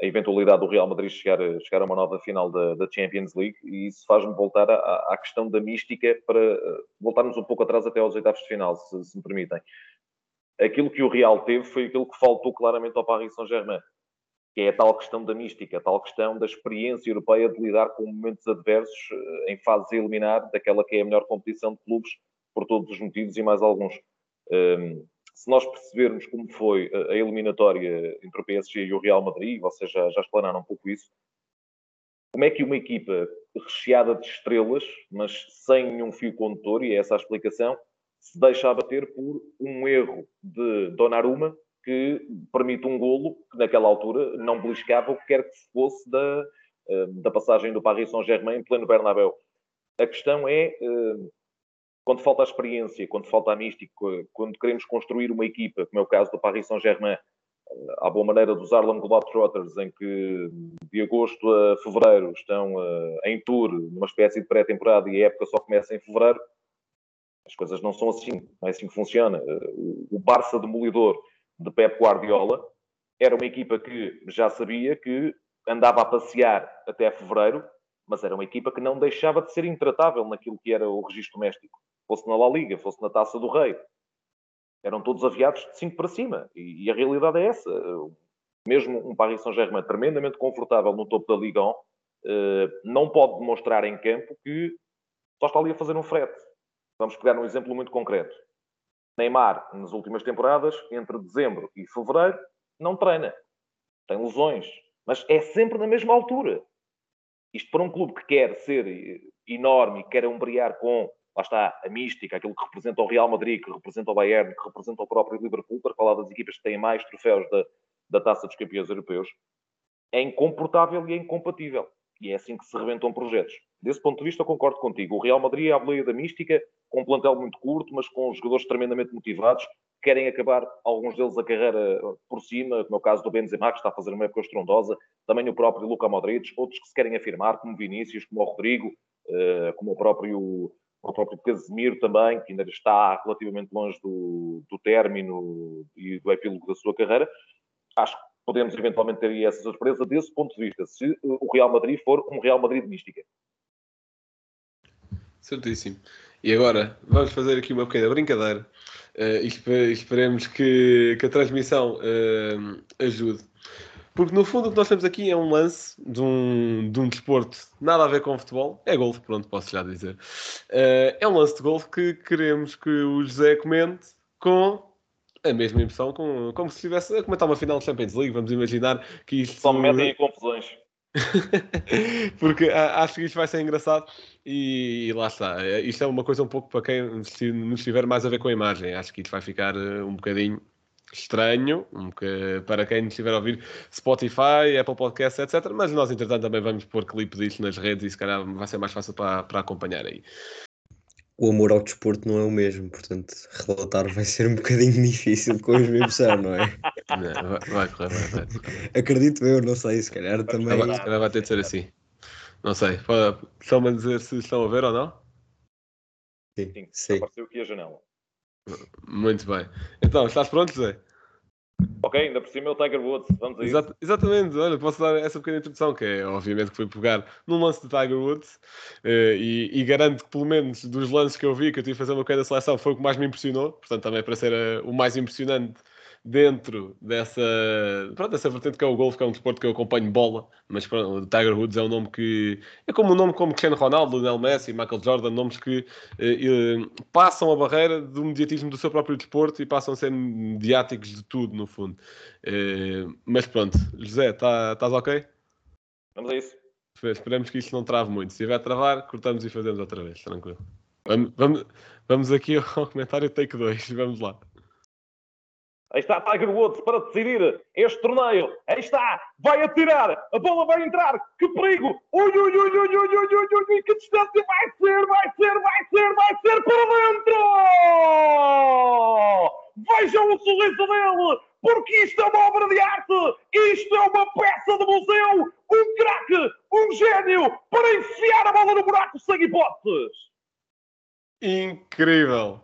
a eventualidade do Real Madrid chegar, chegar a uma nova final da, da Champions League e isso faz-me voltar à, à, questão da mística para eh, voltarmos um pouco atrás até aos oitavos de final, se, se me permitem. Aquilo que o Real teve foi aquilo que faltou claramente ao Paris Saint-Germain, que é a tal questão da mística, a tal questão da experiência europeia de lidar com momentos adversos eh, em fase a eliminar daquela que é a melhor competição de clubes, por todos os motivos e mais alguns. Um, se nós percebermos como foi a eliminatória entre o PSG e o Real Madrid, vocês já, já explanaram um pouco isso, como é que uma equipa recheada de estrelas, mas sem nenhum fio condutor, e é essa a explicação, se deixa abater por um erro de Donnarumma que permite um golo que naquela altura não beliscava o que quer que fosse da, eh, da passagem do Paris Saint-Germain em pleno Bernabéu. A questão é eh, quando falta a experiência, quando falta a mística, quando queremos construir uma equipa, como é o caso do Paris Saint-Germain, à boa maneira dos Harlem Globetrotters, em que de agosto a fevereiro estão uh, em tour, numa espécie de pré-temporada, e a época só começa em fevereiro, as coisas não são assim, não é assim que funciona. O Barça demolidor de Pep Guardiola era uma equipa que já sabia que andava a passear até fevereiro, mas era uma equipa que não deixava de ser intratável naquilo que era o registro doméstico fosse na La Liga, fosse na Taça do Rei, eram todos aviados de 5 para cima. E, e, a realidade é essa. Mesmo um Paris Saint-Germain tremendamente confortável no topo da Liga 1, eh, não pode demonstrar em campo que só está ali a fazer um frete. Vamos pegar um exemplo muito concreto. Neymar, nas últimas temporadas, entre dezembro e fevereiro, não treina. Tem lesões. Mas é sempre na mesma altura. Isto para um clube que quer ser enorme e quer umbriar com, lá está, a mística, aquilo que representa o Real Madrid, que representa o Bayern, que representa o próprio Liverpool, para falar das equipas que têm mais troféus da, da Taça dos Campeões Europeus, é incomportável e é incompatível. E é assim que se rebentam projetos. Desse ponto de vista, eu concordo contigo. O Real Madrid é a boleia da mística, com um plantel muito curto, mas com jogadores tremendamente motivados, querem acabar, alguns deles, a carreira por cima, como é o caso do Benzema, que está a fazer uma época estrondosa, também o próprio Luka Modric, outros que se querem afirmar, como Vinícius, como o Rodrigo, eh, como o próprio, o próprio Casemiro também, que ainda está relativamente longe do, do término e do epílogo da sua carreira. Acho que podemos eventualmente ter essa surpresa desse ponto de vista, se o Real Madrid for um Real Madrid mística. Certíssimo. E agora, vamos fazer aqui uma pequena brincadeira uh, e esperemos que, que a transmissão uh, ajude. Porque no fundo o que nós temos aqui é um lance de um, de um desporto nada a ver com futebol. É golfe, pronto, posso já dizer. Uh, é um lance de golfe que queremos que o José comente com a mesma emoção, com, como se estivesse a comentar uma final de Champions League. Vamos imaginar que isto. Só me metem em confusões. Porque acho que isto vai ser engraçado e, e, lá está. Isto é uma coisa um pouco para quem nos tiver mais a ver com a imagem. Acho que isto vai ficar eh, um bocadinho estranho um para quem nos estiver a ouvir Spotify, Apple Podcasts, etc. Mas nós, entretanto, também vamos pôr clipe disto nas redes e se calhar vai ser mais fácil para, para acompanhar aí o amor ao desporto não é o mesmo, portanto, relatar vai ser um bocadinho difícil com mesma emoção, não é? Não, vai, correr, vai, vai. Acredito eu, não sei, se calhar também. Se calhar vai ter de ser assim. Não sei. Estão-me a dizer se estão a ver ou não? Sim, sim. sim. Apareceu aqui a janela. Muito bem. Então, estás pronto, José? Ok, ainda por cima é o Tiger Woods. Vamos a Exato, exatamente, olha, posso dar essa pequena introdução, que é obviamente que fui pegar num lance de Tiger Woods uh, e, e, garanto que pelo menos dos lances que eu vi, que eu tive que fazer uma pequena seleção, foi o que mais me impressionou, portanto também para ser uh, o mais impressionante dentro dessa, pronto, dessa vertente que é o golfe, que é um desporto que eu acompanho bola, mas pronto, o Tiger Woods é um nome que é como um nome como Cristiano Ronaldo, Lionel Messi, Michael Jordan, nomes que eh, eh, passam a barreira do mediatismo do seu próprio desporto e passam a ser mediáticos de tudo, no fundo. Eh, mas pronto, José, tá, estás ok? Vamos a isso. Esperemos que isto não trave muito. Se tiver a travar, cortamos e fazemos outra vez, tranquilo. Vamos, vamos, vamos aqui ao comentário take 2, vamos lá. Aí está Tiger Woods para decidir este torneio. Aí está, vai atirar, a bola vai entrar, que perigo! Ui, ui, ui, ui, ui, ui, ui, ui, que distância vai ser, vai ser, vai ser, vai ser para dentro! Vejam o sorriso dele, porque isto é uma obra de arte, isto é uma peça de museu, um craque, um gênio para enfiar a bola no buraco sem hipóteses. Incrível!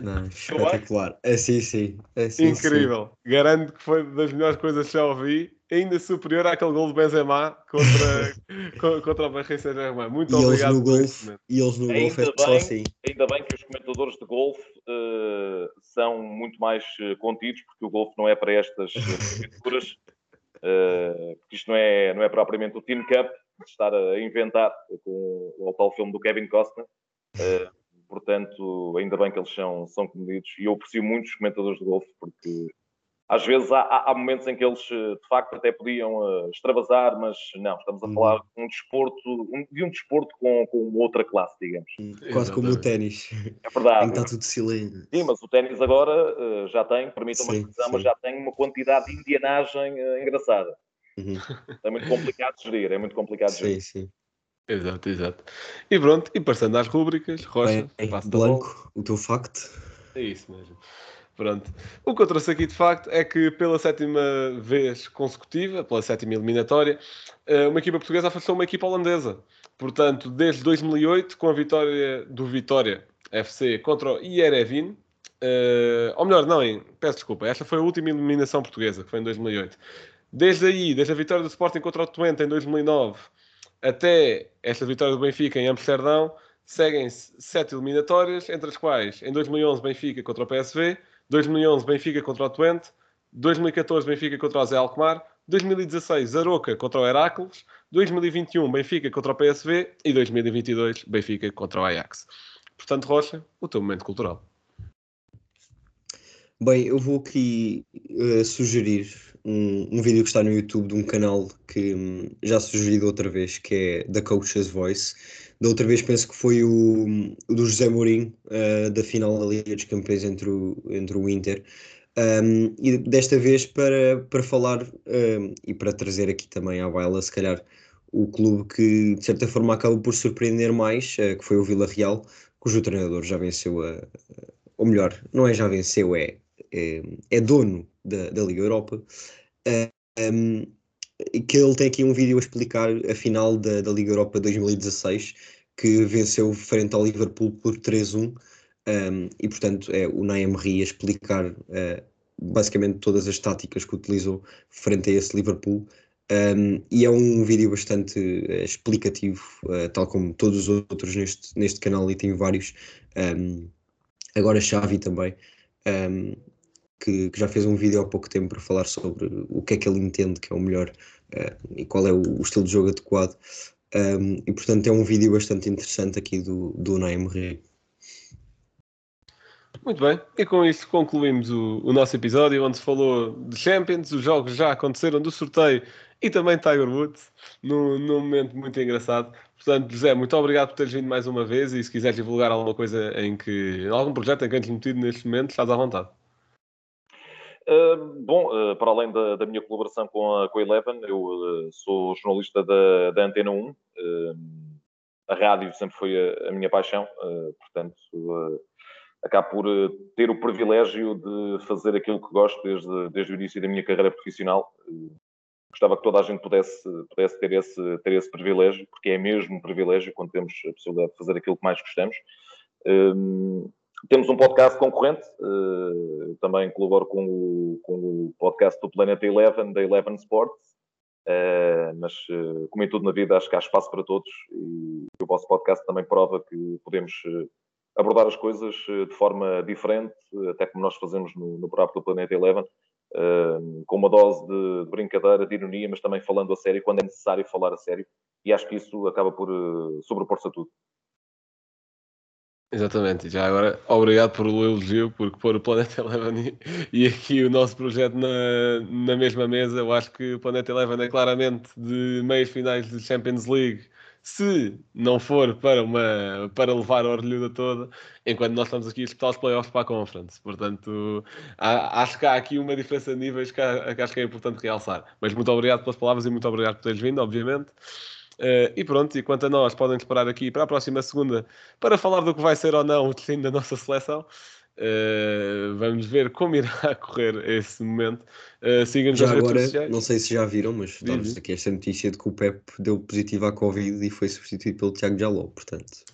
Não, espetacular. É sim, sim. É, sim Incrível. Sim. Garanto que foi das melhores coisas que já ouvi. Ainda superior àquele gol de Benzema contra, contra o Paris Saint-Germain. Muito e obrigado. Eles no golfe, e eles no golfe é só assim. Ainda bem que os comentadores de golfe uh, são muito mais uh, contidos, porque o golfe não é para estas aventuras. Uh, porque isto não é, não é propriamente o Team Cup de estar a inventar com o tal filme do Kevin Costner. Uh, portanto, ainda bem que eles são, são comedidos. E eu aprecio muito os comentadores de golfe, porque às vezes há, há, momentos em que eles de facto até podiam uh, extravasar, mas não, estamos a falar de um desporto, um, de um desporto com, com outra classe, digamos. Quase como o ténis. É verdade. está tudo silêncio. Sim, mas o ténis agora uh, já tem, permitam uma expressão, mas já tem uma quantidade de indianagem uh, engraçada. Uhum. É muito complicado de gerir, é muito complicado de gerir. Sim, sim. Exato, exato. E pronto, e passando às rúbricas, Rocha, Bem, Blanco, o teu facto. É isso mesmo. Pronto. O que eu trouxe aqui de facto é que pela sétima vez consecutiva, pela sétima eliminatória, eh, uma equipa portuguesa afastou uma equipa holandesa. Portanto, desde 2008, com a vitória do Vitória FC contra o Ierevin, uh, ou melhor, não, peço desculpa, esta foi a última eliminação portuguesa, que foi em 2008. Desde aí, desde a vitória do Sporting contra o Twente em 2009, até esta vitória do Benfica em Amsterdão, seguem-se sete eliminatórias, entre as quais, em 2011, Benfica contra o PSV, 2011, Benfica contra o Twente, 2014, Benfica contra o Zé Alkmaar. 2016, Aroca contra o Heráclides. 2021, Benfica contra o PSV. E 2022, Benfica contra o Ajax. Portanto, Rocha, o teu momento cultural. Bem, eu vou aqui uh, sugerir um, um, vídeo que está no YouTube de um canal que um, já sugeri outra vez, que é The Coach's Voice. Da outra vez penso que foi o, o do José Mourinho, uh, da final da Liga dos Campeões entre o, entre o Inter. Um, e desta vez para, para falar um, e para trazer aqui também à baila, se calhar, o clube que de certa forma acaba por surpreender mais, uh, que foi o Vila Real, cujo treinador já venceu a. Ou melhor, não é já venceu, é, é, é dono da, da Liga Europa. Um, que ele tem aqui um vídeo a explicar a final da, da Liga Europa 2016, que venceu frente ao Liverpool por 3-1. Um, e portanto é o Naem Ri a explicar uh, basicamente todas as táticas que utilizou frente a esse Liverpool. Um, e é um vídeo bastante uh, explicativo, uh, tal como todos os outros neste, neste canal, e tenho vários. Um, agora Xavi também, que, que, já fez um vídeo há pouco tempo para falar sobre o que é que ele entende que é o melhor e qual é o, o estilo de jogo adequado. e portanto é um vídeo bastante interessante aqui do, do Naem Ri. Muito bem, e com isso concluímos o, o, nosso episódio onde se falou de Champions, os jogos já aconteceram do sorteio e também Tiger Woods, num, num momento muito engraçado. Portanto, José, muito obrigado por teres vindo mais uma vez e se quiseres divulgar alguma coisa em que, algum projeto em que antes metido neste momento, estás à vontade. Bom, uh, para além da, da, minha colaboração com a, com a Eleven, eu uh, sou jornalista da, da Antena 1. a rádio sempre foi a, a minha paixão, portanto acabo por ter o privilégio de fazer aquilo que gosto desde, desde o início da minha carreira profissional. Gostava que toda a gente pudesse, pudesse ter, esse, ter esse privilégio, porque é mesmo um privilégio quando temos a possibilidade de fazer aquilo que mais gostamos. Temos um podcast concorrente, uh, também colaboro com o, com o podcast do Planeta Eleven, da Eleven Sports, uh, mas uh, como em tudo na vida acho que há espaço para todos e o vosso podcast também prova que podemos abordar as coisas de forma diferente, até como nós fazemos no, no próprio Planeta Eleven, com uma dose de, brincadeira, de ironia, mas também falando a sério quando é necessário falar a sério. E acho que isso acaba por sobrepor-se a tudo. Exatamente, já agora obrigado por o elogio, porque pôr o Planeta Eleven e, e aqui o nosso projeto na, na mesma mesa, eu acho que o Planeta Eleven é claramente de meios finais de Champions League se não for para, uma, para levar a orelhuda toda, enquanto nós estamos aqui a disputar os playoffs para a Conference. Portanto, há, acho que há aqui uma diferença de níveis que, há, que acho que é importante realçar. Mas muito obrigado pelas palavras e muito obrigado por teres vindo, obviamente. Uh, e pronto, e quanto a nós, podem esperar aqui para a próxima segunda para falar do que vai ser ou não o destino da nossa seleção. Uh, vamos ver como irá correr esse momento. Uh, Sigam-nos nas redes sociais. Não sei se já viram, mas damos aqui esta notícia de que o Pep deu positivo à Covid e foi substituído pelo Tiago Jaló. Portanto,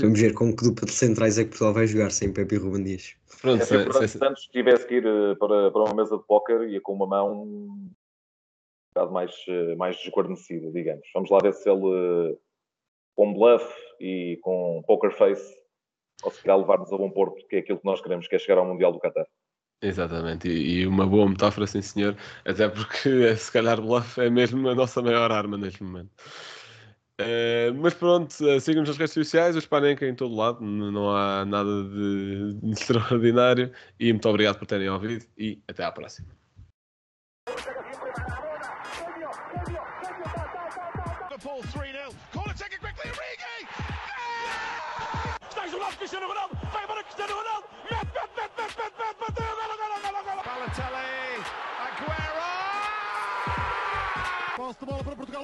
vamos ver com que dupla de centrais é que Portugal vai jogar sem Pep e Ruben Dias. Pronto, é, se, se, se Santos tivesse que ir para, para uma mesa de póquer, ia com uma mão bocado mais, mais desguarnecida, digamos. Vamos lá ver se ele, com bluff e com poker face, conseguirá levar-nos a bom porto, que é aquilo que nós queremos, que é chegar ao Mundial do Qatar. Exatamente, e, e uma boa metáfora, sim senhor, até porque se calhar bluff é mesmo a nossa maior arma neste momento. Uh, mas pronto, uh, sigam-nos nas redes sociais, os Panenka em todo lado, não há nada de, de extraordinário. E muito obrigado por terem ouvido e até à próxima.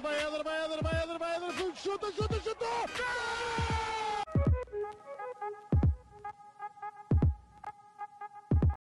Vai Eder, vai Eder, vai Eder, vai Eder, chuta, chuta, chuta! Gol!